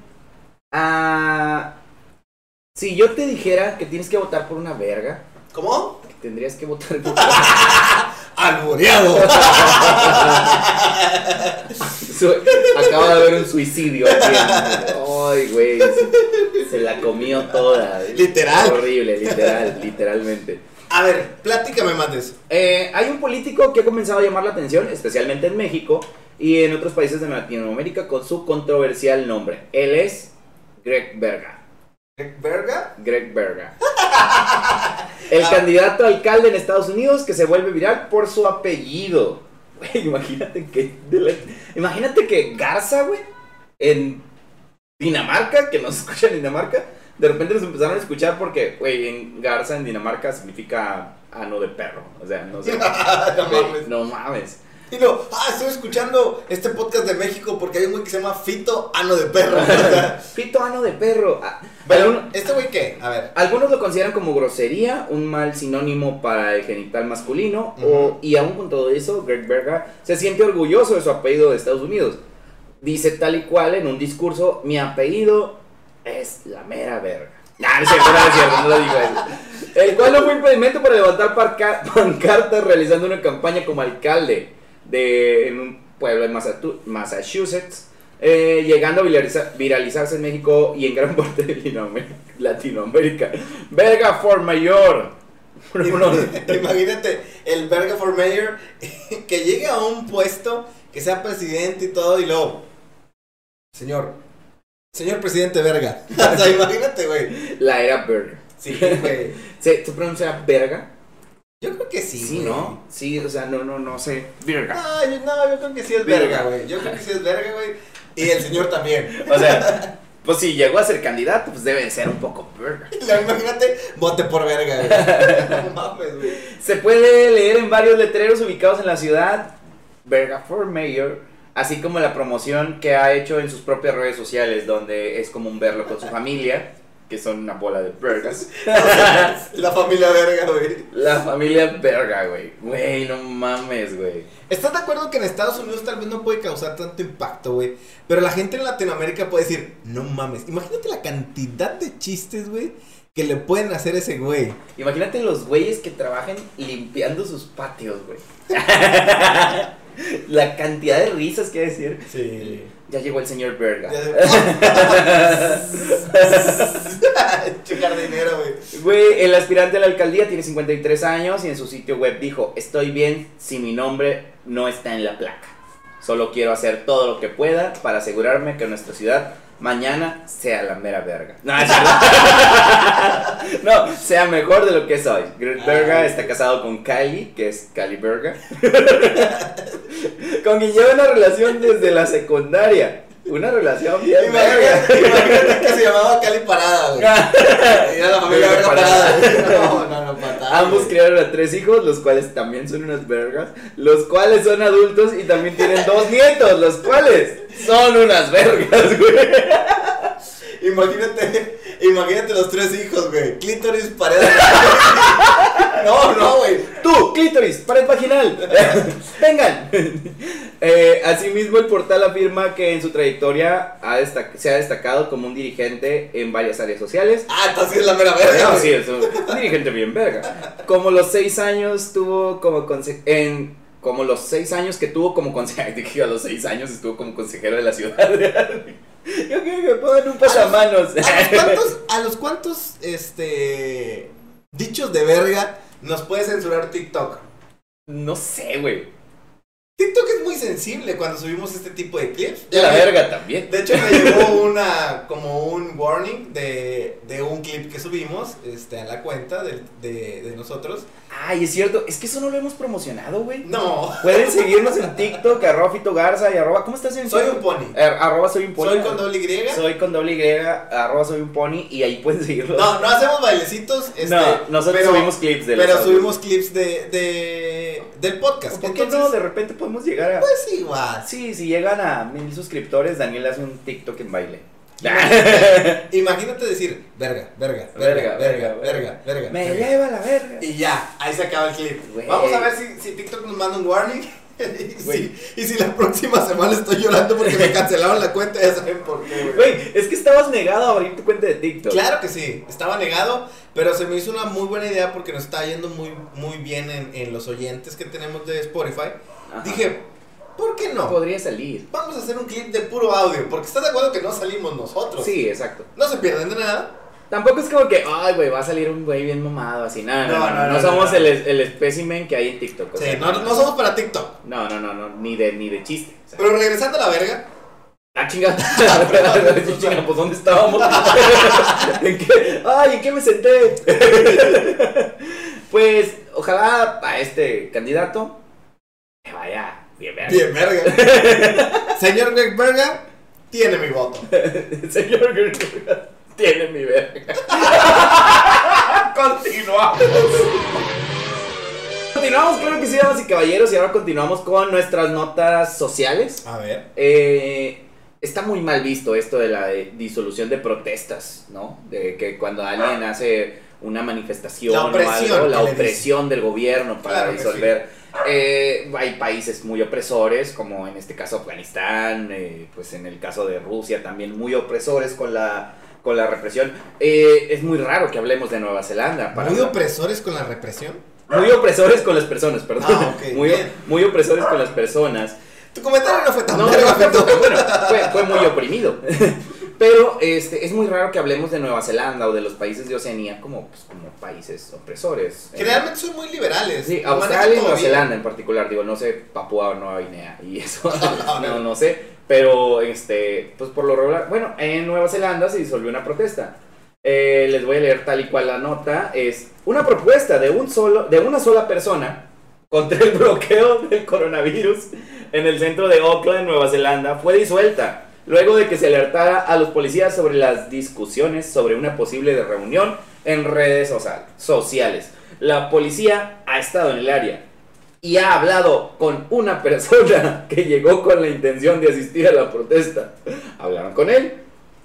ah, si yo te dijera que tienes que votar por una verga, ¿Cómo? que tendrías que votar [LAUGHS] por Alboreado. Su- [LAUGHS] Acaba de haber un suicidio aquí. Ay, güey. Se, se la comió toda. Literal. Horrible, literal, literalmente. A ver, platícame más de eso. Eh, hay un político que ha comenzado a llamar la atención, especialmente en México y en otros países de Latinoamérica, con su controversial nombre. Él es Greg Berga. ¿Verga? Greg Berga. [LAUGHS] El candidato a alcalde en Estados Unidos que se vuelve viral por su apellido. Güey, imagínate que. la- imagínate que Garza, güey, en Dinamarca, que nos escuchan en Dinamarca, de repente nos empezaron a escuchar porque, güey, en Garza en Dinamarca significa ano de perro. O sea, no sé. [LAUGHS] no mames. no mames. Y no, ah, estoy escuchando este podcast de México porque hay un güey que se llama Fito Ano de Perro. O sea, [LAUGHS] Pito ano de perro. Ah, pero, ¿este güey qué? A ver. Algunos lo consideran como grosería, un mal sinónimo para el genital masculino, o, y aún con todo eso, Greg Berga se siente orgulloso de su apellido de Estados Unidos. Dice tal y cual en un discurso, mi apellido es la mera verga. Nah, no es cierto, no es cierto, no lo digo eso. El cual no fue impedimento para levantar [LAUGHS] pancartas realizando una campaña como alcalde de, en un pueblo de Massachu- Massachusetts, eh, llegando a viraliza- viralizarse en México y en gran [LAUGHS] parte de Latinoamérica. Verga for mayor. [LAUGHS] Imagínate el Verga for Mayor [LAUGHS] que llegue a un puesto, que sea presidente y todo, y luego, señor, señor presidente Verga. O sea, imagínate, güey. la era Berga. Sí, güey. ¿Se, ¿Tú pronuncias verga? Yo creo que sí. Sí, güey. ¿no? Sí, o sea, no, no, no sé. Verga. No, yo, no, yo creo que sí es verga, güey. Yo creo que sí es verga, güey. Y el señor también. O sea, [LAUGHS] pues si llegó a ser candidato, pues debe de ser un poco verga. Imagínate, vote por verga, güey. [LAUGHS] No mames, güey. Se puede leer en varios letreros ubicados en la ciudad. Verga for Mayor. así como la promoción que ha hecho en sus propias redes sociales, donde es común verlo con su familia, que son una bola de vergas. [LAUGHS] La familia verga, güey. La familia verga, güey. Güey, no mames, güey. ¿Estás de acuerdo que en Estados Unidos tal vez no puede causar tanto impacto, güey? Pero la gente en Latinoamérica puede decir, no mames. Imagínate la cantidad de chistes, güey, que le pueden hacer a ese güey. Imagínate los güeyes que trabajan limpiando sus patios, güey. [LAUGHS] La cantidad de risas que decir. Sí. Ya llegó el señor Verga. Checar [LAUGHS] dinero, güey. Güey, el aspirante a la alcaldía tiene 53 años y en su sitio web dijo, estoy bien si mi nombre no está en la placa. Solo quiero hacer todo lo que pueda para asegurarme que nuestra ciudad mañana sea la mera verga. No, [LAUGHS] no, sea mejor de lo que es hoy. Greg Berga Ah. está casado con Kylie, que es Kylie Berga. [LAUGHS] con quien lleva una relación desde la secundaria. Una relación bien. Imagínate, imagínate que se llamaba Cali Parada, güey. Y era la familia Verga Parada. parada. No, no, no, patada. Ambos güey. criaron a tres hijos, los cuales también son unas vergas, los cuales son adultos y también tienen dos nietos, los cuales son unas vergas, güey. Imagínate, imagínate los tres hijos, güey. Clítoris, pared. No, no, güey. Tú, clítoris, pared vaginal, [LAUGHS] vengan. Eh, asimismo, el portal afirma que en su trayectoria ha se ha destacado como un dirigente en varias áreas sociales. Ah, entonces es la mera verga. No, sí, es un, un dirigente bien verga. Como los seis años tuvo como en como los seis años que tuvo como consejero, [LAUGHS] dije a los seis años estuvo como consejero de la ciudad. [LAUGHS] Yo quiero que me pongan un pasamanos. ¿A los [LAUGHS] cuantos, a los cuantos, este, dichos de verga nos puede censurar TikTok? No sé, güey. TikTok es muy sensible cuando subimos este tipo de clips. La me- verga también. De hecho me llegó [LAUGHS] una, como un warning de, de un clip que subimos, este, a la cuenta de, de, de nosotros. Ay, es cierto. Es que eso no lo hemos promocionado, güey. No, Pueden [LAUGHS] seguirnos en TikTok, arroba Fito Garza y arroba. ¿Cómo estás en soy un pony. Eh, arroba soy un pony. Soy con doble Y. Soy con doble Y, arroba soy un pony y ahí pueden seguirlo. No, no hacemos bailecitos. Este, no, nosotros pero- subimos clips de Pero subimos clips de, de, del podcast. ¿Por qué Entonces, no? De repente podemos llegar a. Pues igual. Sí, si llegan a mil suscriptores, Daniel hace un TikTok en baile. [LAUGHS] Imagínate decir, verga, verga, Verga, verga, verga, verga. Me lleva la verga. Y ya, ahí se acaba el clip. Vamos a ver si, si TikTok nos manda un warning. Y, [LAUGHS] Güey. si, y si la próxima semana estoy llorando porque me cancelaron la cuenta, ya saben por qué, güey. Güey, es que estabas negado a abrir tu cuenta de TikTok. Claro que sí, estaba negado, pero se me hizo una muy buena idea porque nos está yendo muy, muy bien en, en los oyentes que tenemos de Spotify. Ajá. Dije, ¿por qué no? Podría salir. Vamos a hacer un clip de puro audio, porque estás de acuerdo que no salimos nosotros. Sí, exacto. No se pierden de nada. Tampoco es como que, ay, güey, va a salir un güey bien mamado así. No, no, no. No, no, no, somos. El, el espécimen que hay en TikTok. o Sí, no, no somos para TikTok. No, no, no, no, ni de, ni de chiste. o sea. Pero regresando a la verga, Ah, chinga. [LAUGHS] [LAUGHS] chinga, pues ¿dónde estábamos? [LAUGHS] ¿En qué? Ay, ¿en qué me senté? pues, ojalá a este candidato me vaya bien verga. bien verga. Señor Greg tiene mi voto. Señor Gertrude, tiene mi verga. [LAUGHS] Continuamos. Continuamos, claro que sí, damas y caballeros, y ahora continuamos con nuestras notas sociales. A ver. Eh, está muy mal visto esto de la de- disolución de protestas, ¿no? De que cuando alguien hace una manifestación La o opresión, algo, la opresión del gobierno para Claro disolver. Eh, hay países muy opresores, como en este caso Afganistán, eh, pues en el caso de Rusia también muy opresores con la, con la represión. Eh, es muy raro que hablemos de Nueva Zelanda. para Muy opresores con la represión. muy opresores con las personas, perdón. Ah, ok, [LAUGHS] muy, muy opresores con las personas. Tu comentario no fue tan No, no, fue, bueno, fue, fue muy [LAUGHS] oprimido. [LAUGHS] Pero este, es muy raro que hablemos de Nueva Zelanda o de los países de Oceanía como, pues, como países opresores. Generalmente son muy liberales. Sí, Australia y Nueva bien. Zelanda en particular, digo, no sé, Papúa o Nueva Guinea y eso, no, no sé, pero este, pues por lo regular, bueno, en Nueva Zelanda se disolvió una protesta. Eh, les voy a leer tal y cual la nota, es una propuesta de, un solo, de una sola persona contra el [LAUGHS] bloqueo del coronavirus en el centro de Auckland, Nueva Zelanda, fue disuelta luego de que se alertara a los policías sobre las discusiones sobre una posible reunión en redes social- sociales. La policía ha estado en el área y ha hablado con una persona [LAUGHS] que llegó con la intención de asistir a la protesta. Hablaron con él,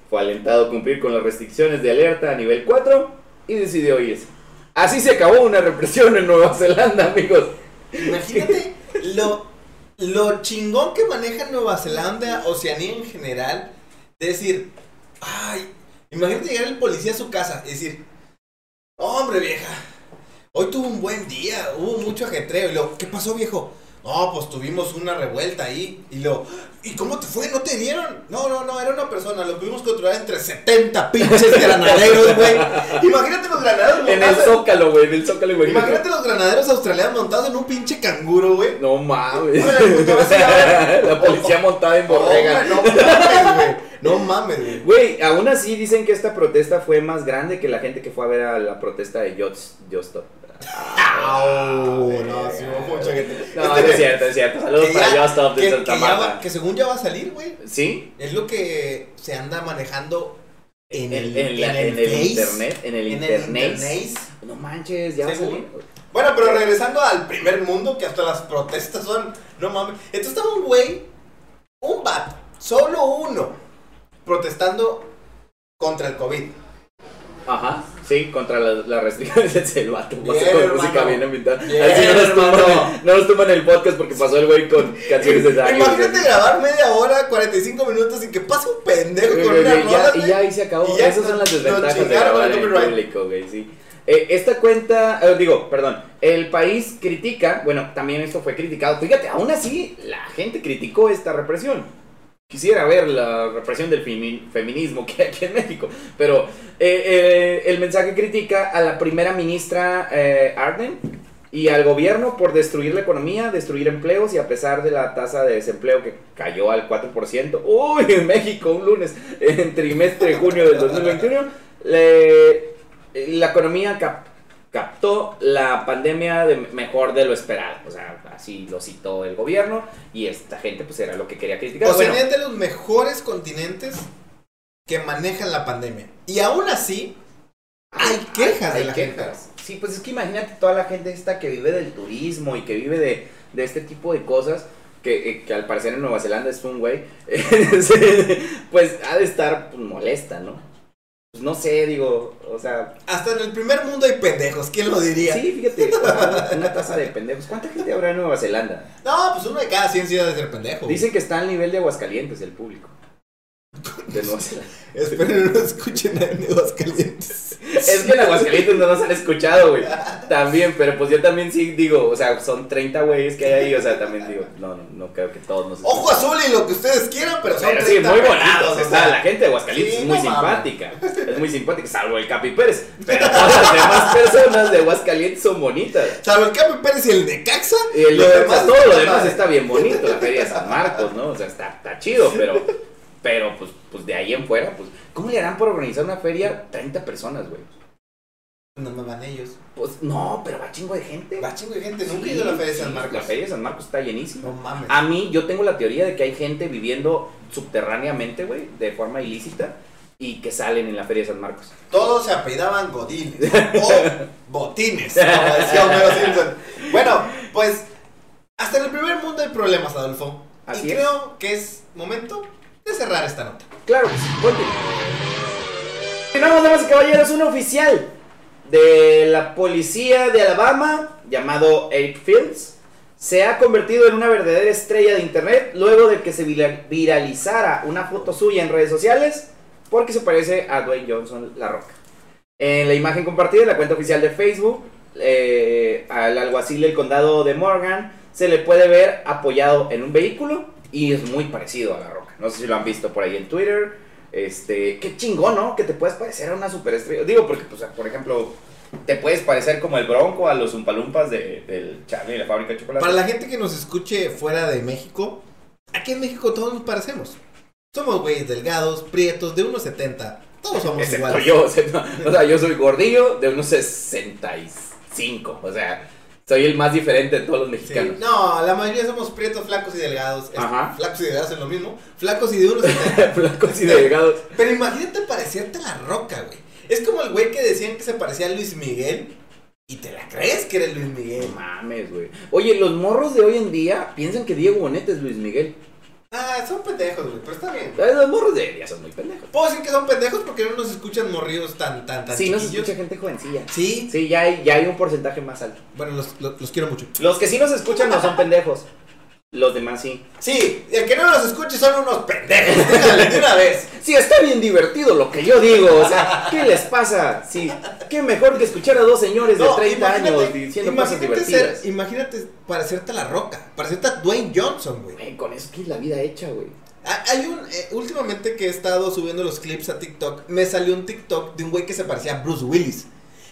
fue alentado a cumplir con las restricciones de alerta a nivel 4 y decidió irse. Así se acabó una represión en Nueva Zelanda, amigos. Imagínate [LAUGHS] lo, lo chingón que maneja Nueva Zelanda, Oceanía en general. De decir, ay, imagínate llegar el policía a su casa y decir, hombre vieja, hoy tuvo un buen día, hubo mucho ajetreo. Y lo, ¿qué pasó viejo? No, pues tuvimos una revuelta ahí. Y lo, ¿y cómo te fue? ¿No te dieron? No, no, no, era una persona. Lo pudimos controlar entre 70 pinches [LAUGHS] granaderos, güey. Imagínate los granaderos En el zócalo, güey, en el zócalo, güey. Imagínate los granaderos australianos montados en un pinche canguro, güey. No mames. [LAUGHS] La policía montada en borrega. No, mames, güey. No mames, güey. Güey, aún así dicen que esta protesta fue más grande que la gente que fue a ver a la protesta de Just, Stop. Au, no, sí, hubo mucha gente. No, Este, es cierto, es cierto. Saludos que para ya- de que- Santa que va- Marta. Que según ya va a salir, güey. ¿Sí? Es lo que se anda manejando en el, en, la- en en el internet. En el internet. internet. No manches, ya va a salir. Bueno, pero regresando al primer mundo, que hasta las protestas son. No mames. Entonces estaba un güey, un vato, solo uno, protestando contra el COVID. Ajá, sí, contra las las restricciones [LAUGHS] del celuato. Bien, con hermano. música bien ambientada. Bien, Así no nos, tumban, no nos tumban el podcast porque pasó el güey con canciones de Dario. Imagínate grabar media hora, 45 minutos y que pase un pendejo con una rola. y ya ahí se acabó. Esas son las desventajas de grabar en público, güey, sí. Eh, esta cuenta, eh, digo, perdón, el país critica, bueno, también esto fue criticado. Fíjate, aún así, la gente criticó esta represión. Quisiera ver la represión del femi- feminismo que hay aquí en México. Pero eh, eh, el mensaje critica a la primera ministra eh, Arden y al gobierno por destruir la economía, destruir empleos y a pesar de la tasa de desempleo que cayó al 4%. Uy, en México un lunes, en trimestre de junio del 2021, le- la economía cap- captó la pandemia de mejor de lo esperado. O sea, así lo citó el gobierno y esta gente pues era lo que quería criticar. Oceanía Bueno, es de los mejores continentes que manejan la pandemia. Y aún así, hay quejas de hay la quejas. Sí, pues es que imagínate toda la gente esta que vive del turismo y que vive de, de este tipo de cosas. Que, eh, que al parecer en Nueva Zelanda es un güey, [LAUGHS] pues ha de estar pues, molesta, ¿no? Pues no sé, digo, o sea. Hasta en el primer mundo hay pendejos, ¿quién lo diría? sí, fíjate, una, taza de pendejos. ¿Cuánta gente habrá en Nueva Zelanda? No, pues uno de cada 100 sí debe ser pendejo. Dicen que está al nivel de Aguascalientes el público. De Nueva Zelanda. Esperen, no escuchen a Nuevas Calientes. Es que en Aguascalientes no nos han escuchado, güey. También, pero pues yo también sí digo, o sea, son 30 güeyes que hay ahí, o sea, también digo, no, no creo que todos nos Ojo azul y lo que ustedes quieran, pero son Pero sí, 30 muy pendejos, volados. o sea. la gente de Aguascalientes Sí, es muy no mames. simpática. Es muy simpática, salvo el Capi Pérez. Pero todas las demás personas de Aguascalientes son bonitas. Salvo el Capi Pérez y el de Caxa. Y el lo de- demás todo lo demás está bien bonito, la feria de San Marcos, ¿no? O sea, está, está chido, pero, pero pues, pues de ahí en fuera, pues, ¿cómo le harán por organizar una feria 30 personas, güey? No me van ellos. Pues no, pero va chingo de gente. Va chingo de gente, nunca he ido a la Feria de San Marcos. La feria de San Marcos está llenísima. No mames. A mí, yo tengo la teoría de que hay gente viviendo subterráneamente, güey, de forma ilícita, y que salen en la feria de San Marcos. Todos se apellidaban Godines o Botines, como decía Homero Simpson. Bueno, pues hasta en el primer mundo hay problemas, Adolfo. Así y es. creo que es momento de cerrar esta nota. Claro, continúa. Continuamos, damas y caballeros, un oficial de la policía de Alabama, llamado Eric Fields, se ha convertido en una verdadera estrella de internet luego de que se vira- viralizara una foto suya en redes sociales porque se parece a Dwayne Johnson La Roca. En la imagen compartida en la cuenta oficial de Facebook, eh, al alguacil del condado de Morgan se le puede ver apoyado en un vehículo y es muy parecido a La Roca. No sé si lo han visto por ahí en Twitter. Este, qué chingón, ¿no? Que te puedes parecer a una superestrella. Digo, porque, pues, por ejemplo, te puedes parecer como el Bronco a los Umpalumpas de, del Charlie y la fábrica de chocolate. Para la gente que nos escuche fuera de México, aquí en México todos nos parecemos. Somos güeyes delgados, prietos, de 1,70. Todos somos Excepto iguales. yo, [LAUGHS] o sea, no- o sea, yo soy gordillo de unos 65. O sea, soy el más diferente de todos los Sí, mexicanos. No, la mayoría somos prietos, flacos y delgados. Es- Ajá. Flacos y delgados es lo mismo. Flacos y 1,70. [LAUGHS] Flacos y delgados. Pero imagínate parecerte a la roca, güey. Es como el güey que decían que se parecía a Luis Miguel y te la crees que eres Luis Miguel. No mames, güey. Oye, los morros de hoy en día piensan que Diego Boneta es Luis Miguel. Ah, son pendejos, güey, pero está bien. Eh, Los morros de hoy día son muy pendejos. Puedo decir que son pendejos porque no nos escuchan morridos tan, tan, tan Sí, no se chiquillos. escucha gente jovencilla. Sí, Sí, ya hay, ya hay un porcentaje más alto. bueno, los, los, los quiero mucho. Los que sí nos escuchan no son pendejos. Los demás sí. Sí, el que no los escuche son unos pendejos, díganle de una vez. Sí, está bien divertido lo que yo digo. O sea, ¿qué les pasa? Sí, qué mejor que escuchar a dos señores de No, 30 imagínate- años diciendo cosas imagínate divertidas. ser- imagínate parecerte a la roca, parecerte a Dwayne Johnson, güey. Con eso que es la vida hecha, güey. Hay un, eh, últimamente que he estado subiendo los clips a TikTok, me salió un TikTok de un güey que se parecía a Bruce Willis.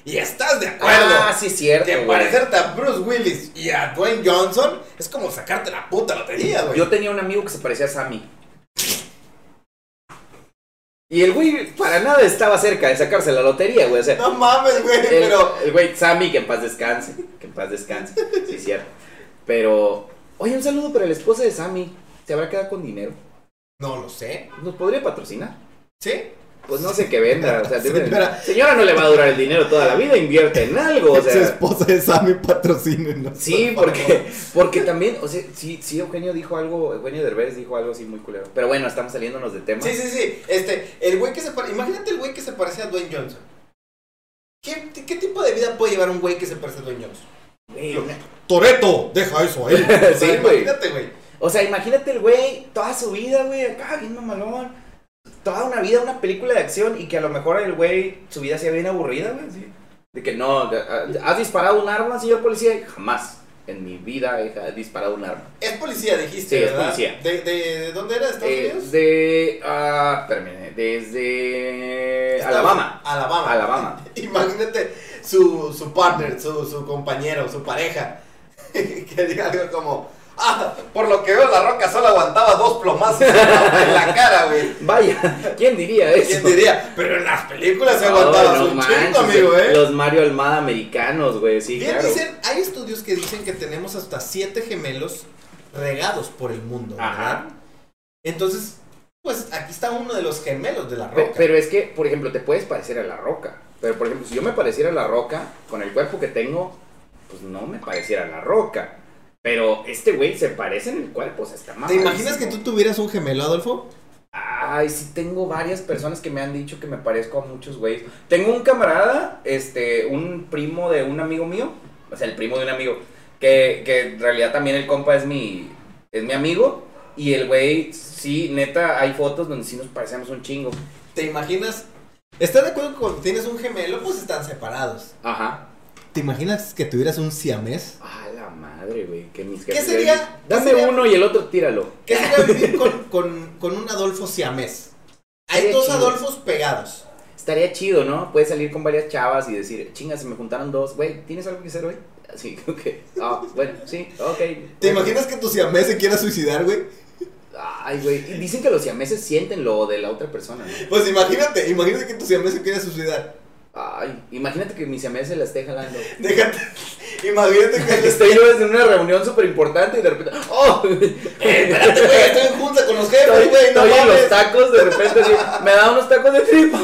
Y estás de acuerdo. Ah, sí, cierto. que parecerte a Bruce Willis y a Dwayne Johnson es como sacarte la puta lotería, güey. Yo tenía un amigo que se parecía a Sammy. Y el güey para nada estaba cerca de sacarse la lotería, güey. O sea, No mames, güey, el, pero. el güey Sammy, que en paz descanse. Que en paz descanse. Sí, cierto. Pero, oye, un saludo para la esposa de Sammy. ¿Se habrá quedado con dinero? No lo sé. ¿Nos podría patrocinar? ¿Sí? Pues no sé qué venda. O sea, Señora. señora no le va a durar el dinero toda la vida, invierte en algo. O [LAUGHS] Su esposa de Sammy patrocínenos. Sí, por porque, porque también, o sea, sí, sí, Eugenio dijo algo, Eugenio Derbez dijo algo así muy culero. Pero bueno, estamos saliéndonos de tema. Sí, sí, sí. Este, el güey que se parece. Imagínate el güey que se parece a Dwayne Johnson. ¿Qué, ¿Qué tipo de vida puede llevar un güey que se parece a Dwayne Johnson? Güey, una- Toreto, deja eso ahí. [LAUGHS] Sí. Imagínate, güey. O sea, imagínate el güey, toda su vida, güey, acá, bien mamalón. Toda una vida, una película de acción y que a lo mejor el güey, su vida sea bien aburrida, güey, sí. De que no, ah, ¿has disparado un arma, señor policía? Jamás en mi vida he disparado un arma. Es policía, dijiste, Sí, es policía. ¿De, de, de dónde era? ¿De Estados Eh, Unidos? de, espérame, desde Estados- Alabama. Alabama. Alabama. [LAUGHS] Imagínate su, su partner, su, su compañero, su pareja. [LAUGHS] que diga algo como. Ah, por lo que veo, la roca solo aguantaba dos plomazos en la, cara, güey. Vaya, ¿quién diría eso? ¿Quién diría? Pero en las películas se No, aguantaba no su manches, chingo, amigo, ¿eh? Los Mario Almada americanos, güey, sí, Bien claro. dicen, hay estudios que dicen que tenemos hasta siete gemelos regados por el mundo, ¿verdad? Ajá. Entonces, pues aquí está uno de los gemelos de la roca. Pero es que, por ejemplo, te puedes parecer a la roca. Pero, por ejemplo, si yo me pareciera a la roca, con el cuerpo que tengo, pues no me pareciera a la roca. Pero este güey se parece en el cuerpo, o sea, está mal. ¿Te imaginas que tú tuvieras un gemelo, Adolfo? Ay, sí tengo varias personas que me han dicho que me parezco a muchos güeyes. Tengo un camarada, este, un primo de un amigo mío, o sea, el primo de un amigo, que, que en realidad también el compa es mi, es mi amigo. Y el güey, sí, neta, hay fotos donde sí nos parecemos un chingo. ¿Te imaginas? ¿Estás de acuerdo que cuando tienes un gemelo, pues están separados? Ajá. ¿Te imaginas que tuvieras un siamés? La madre, güey. Que mis ¿Qué sería- qué Dame sería- uno y el otro tíralo. ¿Qué sería [LAUGHS] vivir con, con, con un Adolfo siamés? Hay dos chido. Adolfos pegados. Estaría chido, ¿no? Puedes salir con varias chavas y decir, chinga, se me juntaron dos. Güey, ¿tienes algo que hacer hoy? Así, [LAUGHS] ok. Ah, bueno, sí, ok. ¿Te imaginas que tu siamés se quiera suicidar, güey? Ay, güey. Dicen que los siameses sienten lo de la otra persona, ¿no? Pues imagínate, imagínate que tu siamés se quiera suicidar. Ay, imagínate que mi siamés se la esté jalando. Déjate, [LAUGHS] imagínate que... [LAUGHS] Estoy yo en una reunión súper importante y de repente. ¡Oh! [LAUGHS] Eh, espérate, güey, estoy en junta con los jefes, Estoy, güey, no estoy en los tacos, de repente así, me da unos tacos de tripa.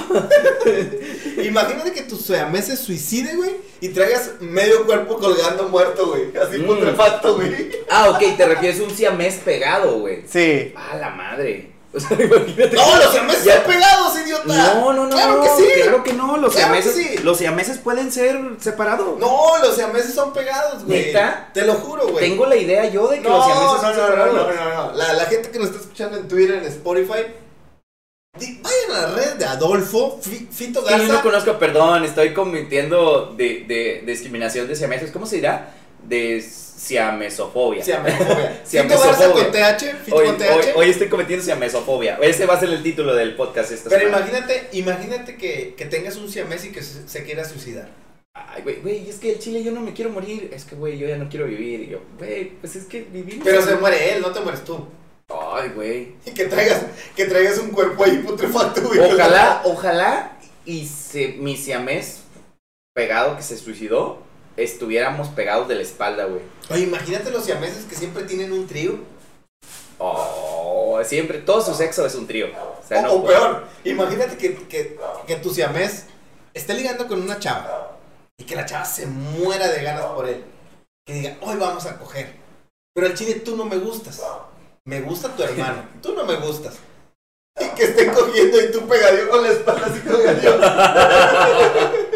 Imagínate que tu siamés se suicide, güey, y traigas medio cuerpo colgando muerto, güey. Así Mm. putrefacto, güey. Ah, ok, te refieres a un siamés pegado, güey. Sí. Ah, la madre. O sea, [LAUGHS] imagínate. No, los siameses Ya- están pegados, idiota. No, no, no. Claro no, que sí. Claro que no. Los Claro siameses, sí. los siameses pueden ser separados. No, los siameses son pegados, güey. ¿Neta? Te lo juro, güey. Tengo la idea yo de que no, los siameses no, son no, no, separados. no, no, no. La, la gente que nos está escuchando en Twitter, en Spotify, vayan a la red de Adolfo, Fi- Fito que yo Garza. no conozco, perdón, estoy cometiendo de, de, de discriminación de siameses. ¿Cómo se dirá? De siamesofobia. Siamesofobia. [LAUGHS] Siamesofobia. Con TH, Hoy, con TH. hoy, hoy estoy cometiendo siamesofobia. Ese va a ser el título del podcast esta Pero semana. imagínate, imagínate que, que tengas un siamés y que se, se quiera suicidar. Ay, güey, güey, es que el chile yo no me quiero morir. Es que, güey, yo ya no quiero vivir. Y yo, güey, pues es que vivimos. Pero se muere él, no te mueres tú. Ay, güey. Y que traigas, que traigas un cuerpo ahí putrefacto, güey. Ojalá, ojalá y se, mi siamés pegado que se suicidó, estuviéramos pegados de la espalda, güey. Oye, imagínate los siameses que siempre tienen un trío. Oh, siempre, todo su sexo es un trío. O sea, o, no o puede- peor, imagínate que, que, que tu siamés esté ligando con una chava. y que la chava se muera de ganas por él. Que diga, hoy vamos a coger. Pero al chile tú no me gustas. Me gusta tu hermano. [LAUGHS] Tú no me gustas. Y que estén cogiendo y tú pegadillo con la espalda así pegadillo. [LAUGHS]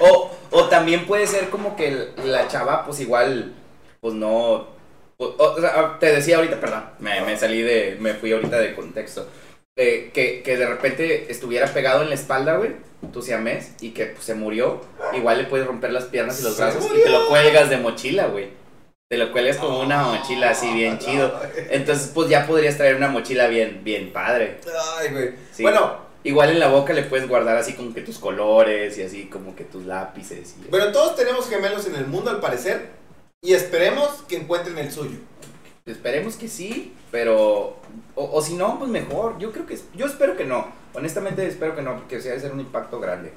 O, o también puede ser como que la chava, pues igual, pues no. O, o sea, te decía ahorita, perdón, me, me salí de. Me fui ahorita de contexto. Eh, que, que de repente estuviera pegado en la espalda, güey, tu siamés, y que pues, se murió. Igual le puedes romper las piernas y los brazos y te lo cuelgas de mochila, güey. Te lo cuelgas como una mochila así bien chido. Entonces, pues ya podrías traer una mochila bien, bien padre. Ay, güey. Sí. Bueno, Igual en la boca le puedes guardar así como que tus colores y así como que tus lápices. Y... Bueno, todos tenemos gemelos en el mundo al parecer y esperemos que encuentren el suyo. Esperemos que sí, pero. O, o si no, pues mejor. Yo creo que. Yo espero que no. Honestamente, espero que no, porque sí ha de ser un impacto grande.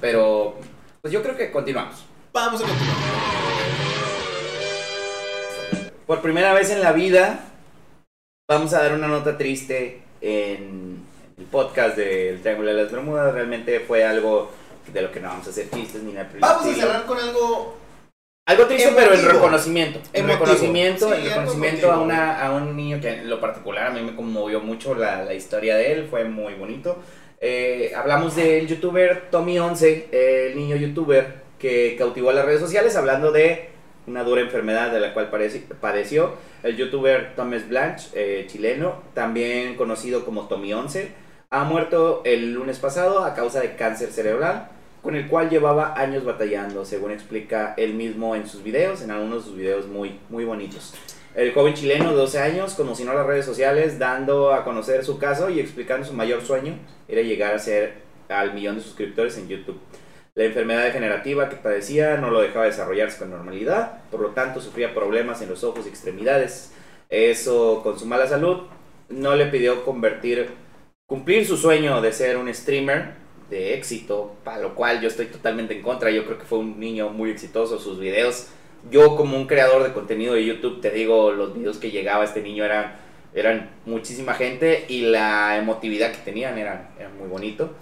Pero. Pues yo creo que continuamos. Vamos a continuar. Por primera vez en la vida, vamos a dar una nota triste en el podcast del Triángulo de las Bermudas. Realmente fue algo de lo que no vamos a hacer chistes ni nada. el Vamos a cerrar con algo. Algo triste, pero Emotivo. reconocimiento. En Emotivo. reconocimiento, Sí, algo reconocimiento a, una, a un niño que en lo particular a mí me conmovió mucho la, la historia de él, fue muy bonito. Eh, hablamos del youtuber Tommy11, el niño youtuber que cautivó a las redes sociales hablando de una dura enfermedad de la cual padeció. El youtuber Thomas Blanche, eh, chileno, también conocido como Tommy11, ha muerto el lunes pasado a causa de cáncer cerebral con el cual llevaba años batallando, según explica él mismo en sus videos, en algunos de sus videos muy, muy bonitos. El joven chileno de 12 años conoció las redes sociales dando a conocer su caso y explicando su mayor sueño era llegar a ser al millón de suscriptores en YouTube. La enfermedad degenerativa que padecía no lo dejaba desarrollarse con normalidad, por lo tanto sufría problemas en los ojos y extremidades. Eso, con su mala salud, no le pidió convertir, cumplir su sueño de ser un streamer de éxito, para lo cual yo estoy totalmente en contra. Yo creo que fue un niño muy exitoso, sus videos. Yo como un creador de contenido de YouTube, te digo, los videos que llegaba este niño eran, eran muchísima gente y la emotividad que tenían eran, eran muy bonito.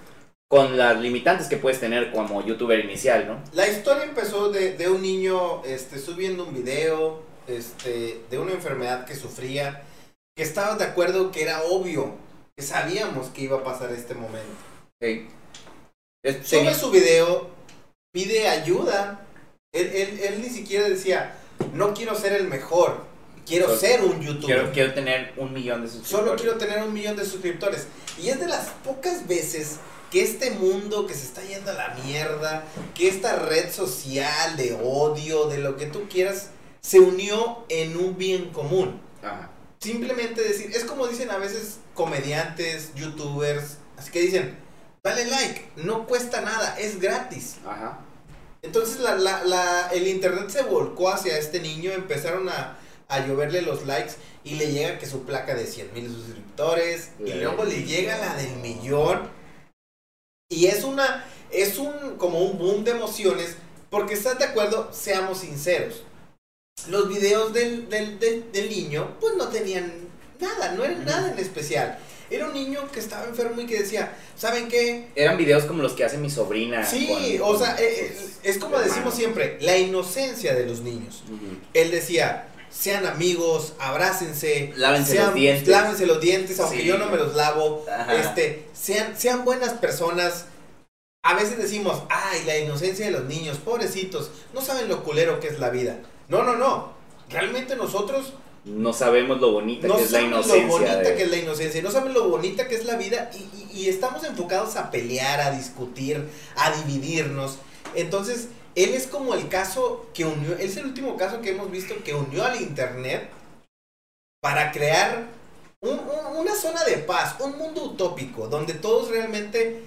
Con las limitantes que puedes tener como youtuber inicial, ¿no? La historia empezó de, un niño este, subiendo un video este, de una enfermedad que sufría, que estaba de acuerdo que era obvio, sabíamos que iba a pasar este momento. Sube tenía- su video, pide ayuda. Él, él- él ni siquiera decía, no quiero ser el mejor, quiero Solo- ser un youtuber. quiero, quiero tener un millón de suscriptores. Solo quiero tener un millón de suscriptores. Y es de las pocas veces que este mundo que se está yendo a la mierda, que esta red social de odio, de lo que tú quieras, se unió en un bien común. Ajá. Simplemente decir, es como dicen a veces comediantes, youtubers, así que dicen, dale like, no cuesta nada, es gratis. Ajá. Entonces la, la- la- el internet se volcó hacia este niño, empezaron a, a lloverle los likes y le llega que su placa de 100 mil suscriptores y luego le llega la del millón y es una, es un, como un boom de emociones porque estás de acuerdo, seamos sinceros, los videos del, del, del- del niño pues no tenían nada, no eran nada en especial. Era un niño que estaba enfermo y que decía, ¿saben qué? Eran videos como los que hace mi sobrina. Sí, con- o sea, eh, eh, es como decimos siempre, la inocencia de los niños. Él decía, sean amigos, abrácense, Lávense sean- los dientes. lávense los dientes, aunque Sí. yo no me los lavo, Ajá. este, sean, sean buenas personas. A veces decimos, ay, la inocencia de los niños, pobrecitos, no saben lo culero que es la vida. No, no, no. Realmente nosotros No sabemos lo bonita no que es la saben lo inocencia. bonita de- que es la inocencia, no saben lo bonita que es la vida y, y- y estamos enfocados a pelear, a discutir, a dividirnos. Entonces, él es como el caso que unió, él es el último caso que hemos visto que unió al Internet para crear un- un- una zona de paz, un mundo utópico, donde todos realmente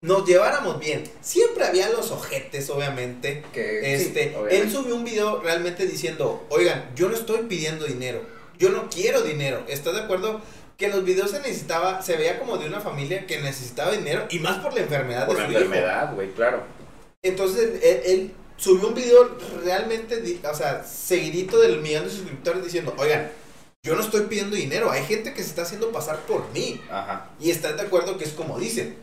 nos lleváramos bien. Siempre había los ojetes, obviamente, que- sí, este, él subió un video realmente diciendo, oigan, yo no estoy pidiendo dinero, yo no quiero dinero. ¿Estás de acuerdo? Que en los videos se necesitaba, se veía como de una familia que necesitaba dinero y más por la enfermedad Por de la su enfermedad, güey, claro. Entonces él, él subió un video realmente, o sea, seguidito del millón de suscriptores diciendo, oigan, yo no estoy pidiendo dinero, hay gente que se está haciendo pasar por mí. Ajá. Y estás de acuerdo que es como dicen.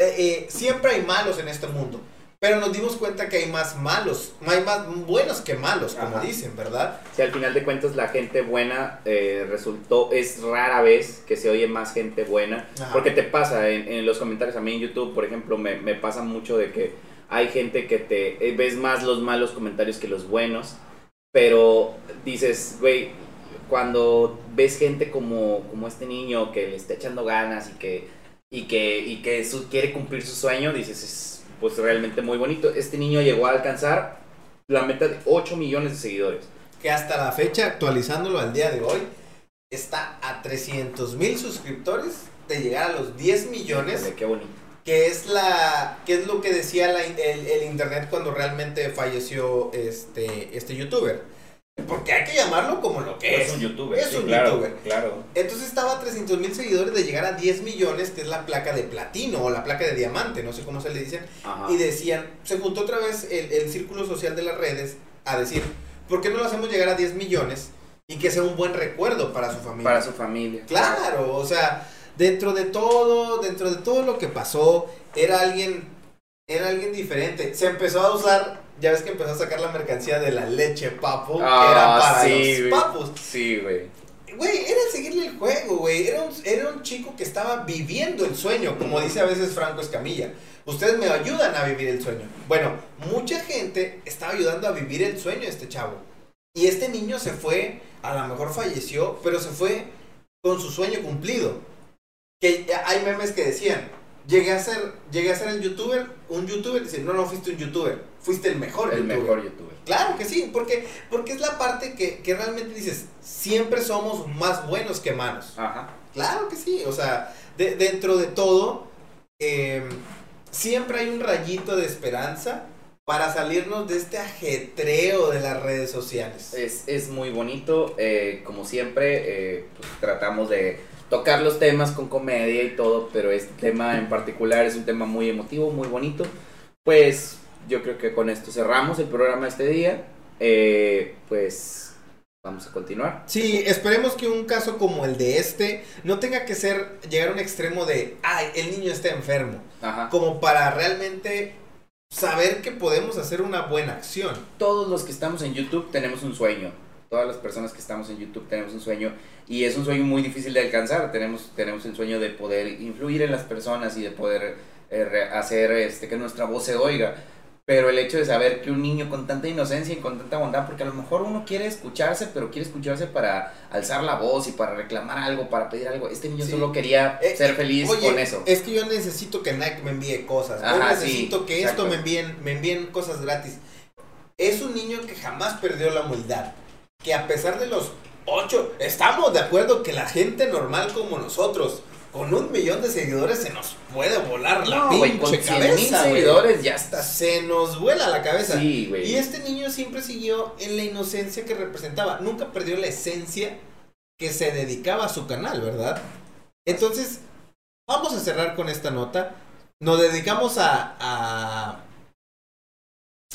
Eh, eh, siempre hay malos en este mundo. pero nos dimos cuenta que hay más malos, hay más buenos que malos, como Ajá. dicen, ¿verdad? Si al final de cuentas la gente buena eh, resultó, es rara vez que se oye más gente buena. Ajá. Porque te pasa en, en los comentarios, a mí en YouTube, por ejemplo, me, me pasa mucho de que hay gente que te ves más los malos comentarios que los buenos. Pero dices, güey, cuando ves gente como, como este niño que le está echando ganas y que, y que, y que su- quiere cumplir su sueño, dices, es pues realmente muy bonito. Este niño llegó a alcanzar la meta de 8 millones de seguidores. Que hasta la fecha, actualizándolo al día de hoy, está a 300 mil suscriptores de llegar a los 10 millones. Qué bonito. que es la que es lo que decía la- el, el internet cuando realmente falleció este este youtuber porque hay que llamarlo como lo que es, Es un youtuber. es sí, un claro, youtuber Claro. entonces estaba a 300 mil seguidores de llegar a 10 millones que es la placa de platino o la placa de diamante no sé cómo se le dicen Ajá. y decían se juntó otra vez el, el círculo social de las redes a decir ¿por qué no lo hacemos llegar a 10 millones y que sea un buen recuerdo para su familia Para su familia. Claro, o sea, dentro de todo, dentro de todo lo que pasó, era alguien, era alguien diferente. Se empezó a usar, ya ves que empezó a sacar la mercancía de la leche papo, que era Ah, para sí, los papos. Sí, güey. Güey, era seguirle el juego, güey. Era un, era un chico que estaba viviendo el sueño, como dice a veces Franco Escamilla. Ustedes me ayudan a vivir el sueño. Bueno, mucha gente estaba ayudando a vivir el sueño de este chavo. Y este niño se fue, a lo mejor falleció, pero se fue con su sueño cumplido. Que hay memes que decían, llegué a ser, llegué a ser el youtuber, un youtuber, dice, no, no fuiste un youtuber, fuiste el mejor El youtuber. mejor youtuber. Claro que sí, porque, porque es la parte que, que realmente dices, siempre somos más buenos que malos. Ajá. Claro que sí, o sea, de- dentro de todo, eh, siempre hay un rayito de esperanza para salirnos de este ajetreo de las redes sociales. Es, es muy bonito. eh, como siempre, eh, pues, tratamos de tocar los temas con comedia y todo, pero este tema en particular es un tema muy emotivo, muy bonito. Pues yo creo que con esto cerramos el programa de este día. Eh, pues vamos a continuar. Sí, esperemos que un caso como el de este no tenga que ser llegar a un extremo de, ay, el niño está enfermo, Ajá. como para realmente saber que podemos hacer una buena acción. todos los que estamos en YouTube tenemos un sueño. Todas las personas que estamos en YouTube tenemos un sueño y es un sueño muy difícil de alcanzar. Tenemos, tenemos el sueño de poder influir en las personas y de poder eh, hacer este, que nuestra voz se oiga. Pero el hecho de saber que un niño con tanta inocencia y con tanta bondad, porque a lo mejor uno quiere escucharse, pero quiere escucharse para alzar la voz y para reclamar algo, para pedir algo. Este niño Sí. solo quería Eh, ser feliz Oye, con eso. Es que yo necesito que Nike me envíe cosas. yo Ajá, sí, necesito que exacto. esto me envíen, me envíen cosas gratis. Es un niño que jamás perdió la humildad. Que a pesar de los ocho, estamos de acuerdo que la gente normal como nosotros, con un millón de seguidores, se nos puede volar la No, pinche 100 mil cabeza. seguidores ya estás. Se nos vuela la cabeza. Sí, güey. Y este niño siempre siguió en la inocencia que representaba. Nunca perdió la esencia que se dedicaba a su canal, ¿verdad? Entonces, vamos a cerrar con esta nota. Nos dedicamos a, a,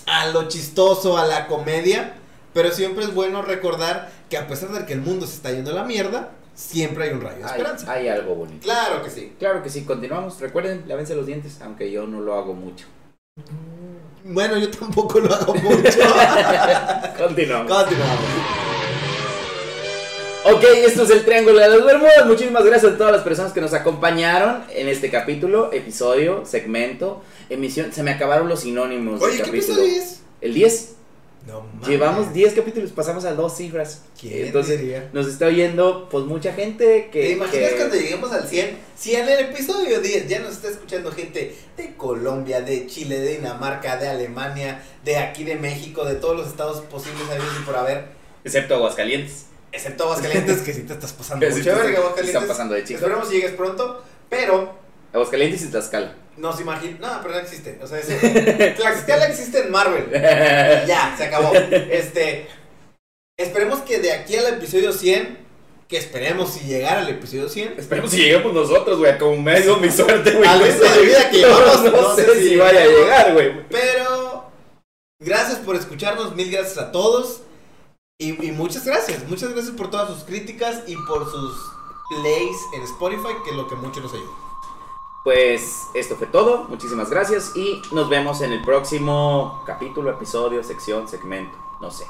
a lo chistoso, a la comedia. Pero siempre es bueno recordar que a pesar de que el mundo se está yendo a la mierda, siempre hay un rayo de Hay, esperanza. hay algo bonito. Claro que sí. Claro que sí, continuamos. Recuerden, lávense los dientes, aunque yo no lo hago mucho. Bueno, yo tampoco lo hago mucho. [LAUGHS] Continuamos. Continuamos. Ok, esto es el Triángulo de las Bermudas. Muchísimas gracias a todas las personas que nos acompañaron en este capítulo, episodio, segmento, emisión. Se me acabaron los sinónimos Oye, del ¿qué capítulo. episodio es? El 10. No. Llevamos 10 capítulos, pasamos a dos cifras. ¿Quién Entonces, diría? nos está oyendo pues mucha gente que... ¿Te imaginas que- cuando lleguemos al 100? Si en el episodio 10 ya nos está escuchando gente de Colombia, de Chile, de Dinamarca, de Alemania, de aquí de México, de todos los estados posibles habidos y por haber, Excepto Aguascalientes. excepto Aguascalientes, que sí te estás pasando [LAUGHS] mucho sí, verga, sí, se Aguascalientes. están pasando de chicos. Esperemos llegues pronto, pero Aguascalientes y Tlaxcala. Nos imaginamos. No, pero no existe. O sea, ese. [LAUGHS] Tlaxcala existe en Marvel. Ya, se acabó. Este. Esperemos que de aquí al episodio 100, que esperemos si llegar al episodio 100, Esperemos si lleguemos nosotros, güey, como me dio mi suerte, güey. Al ritmo de vida que llevamos, no, no sé sé si si vaya a llegar, güey. Pero gracias por escucharnos, mil gracias a todos. Y, y muchas gracias, muchas gracias por todas sus críticas y por sus plays en Spotify, que es lo que mucho nos ayuda. Pues esto fue todo. Muchísimas gracias y nos vemos en el próximo capítulo, episodio, sección, segmento. No sé.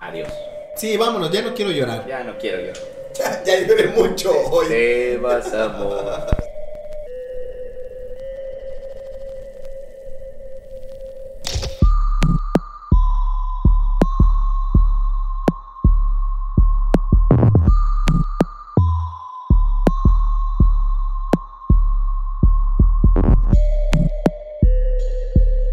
Adiós. Sí, vámonos, ya no quiero llorar. Ya no quiero llorar. Ya, [LAUGHS] ya lloré mucho hoy. Te vas amor.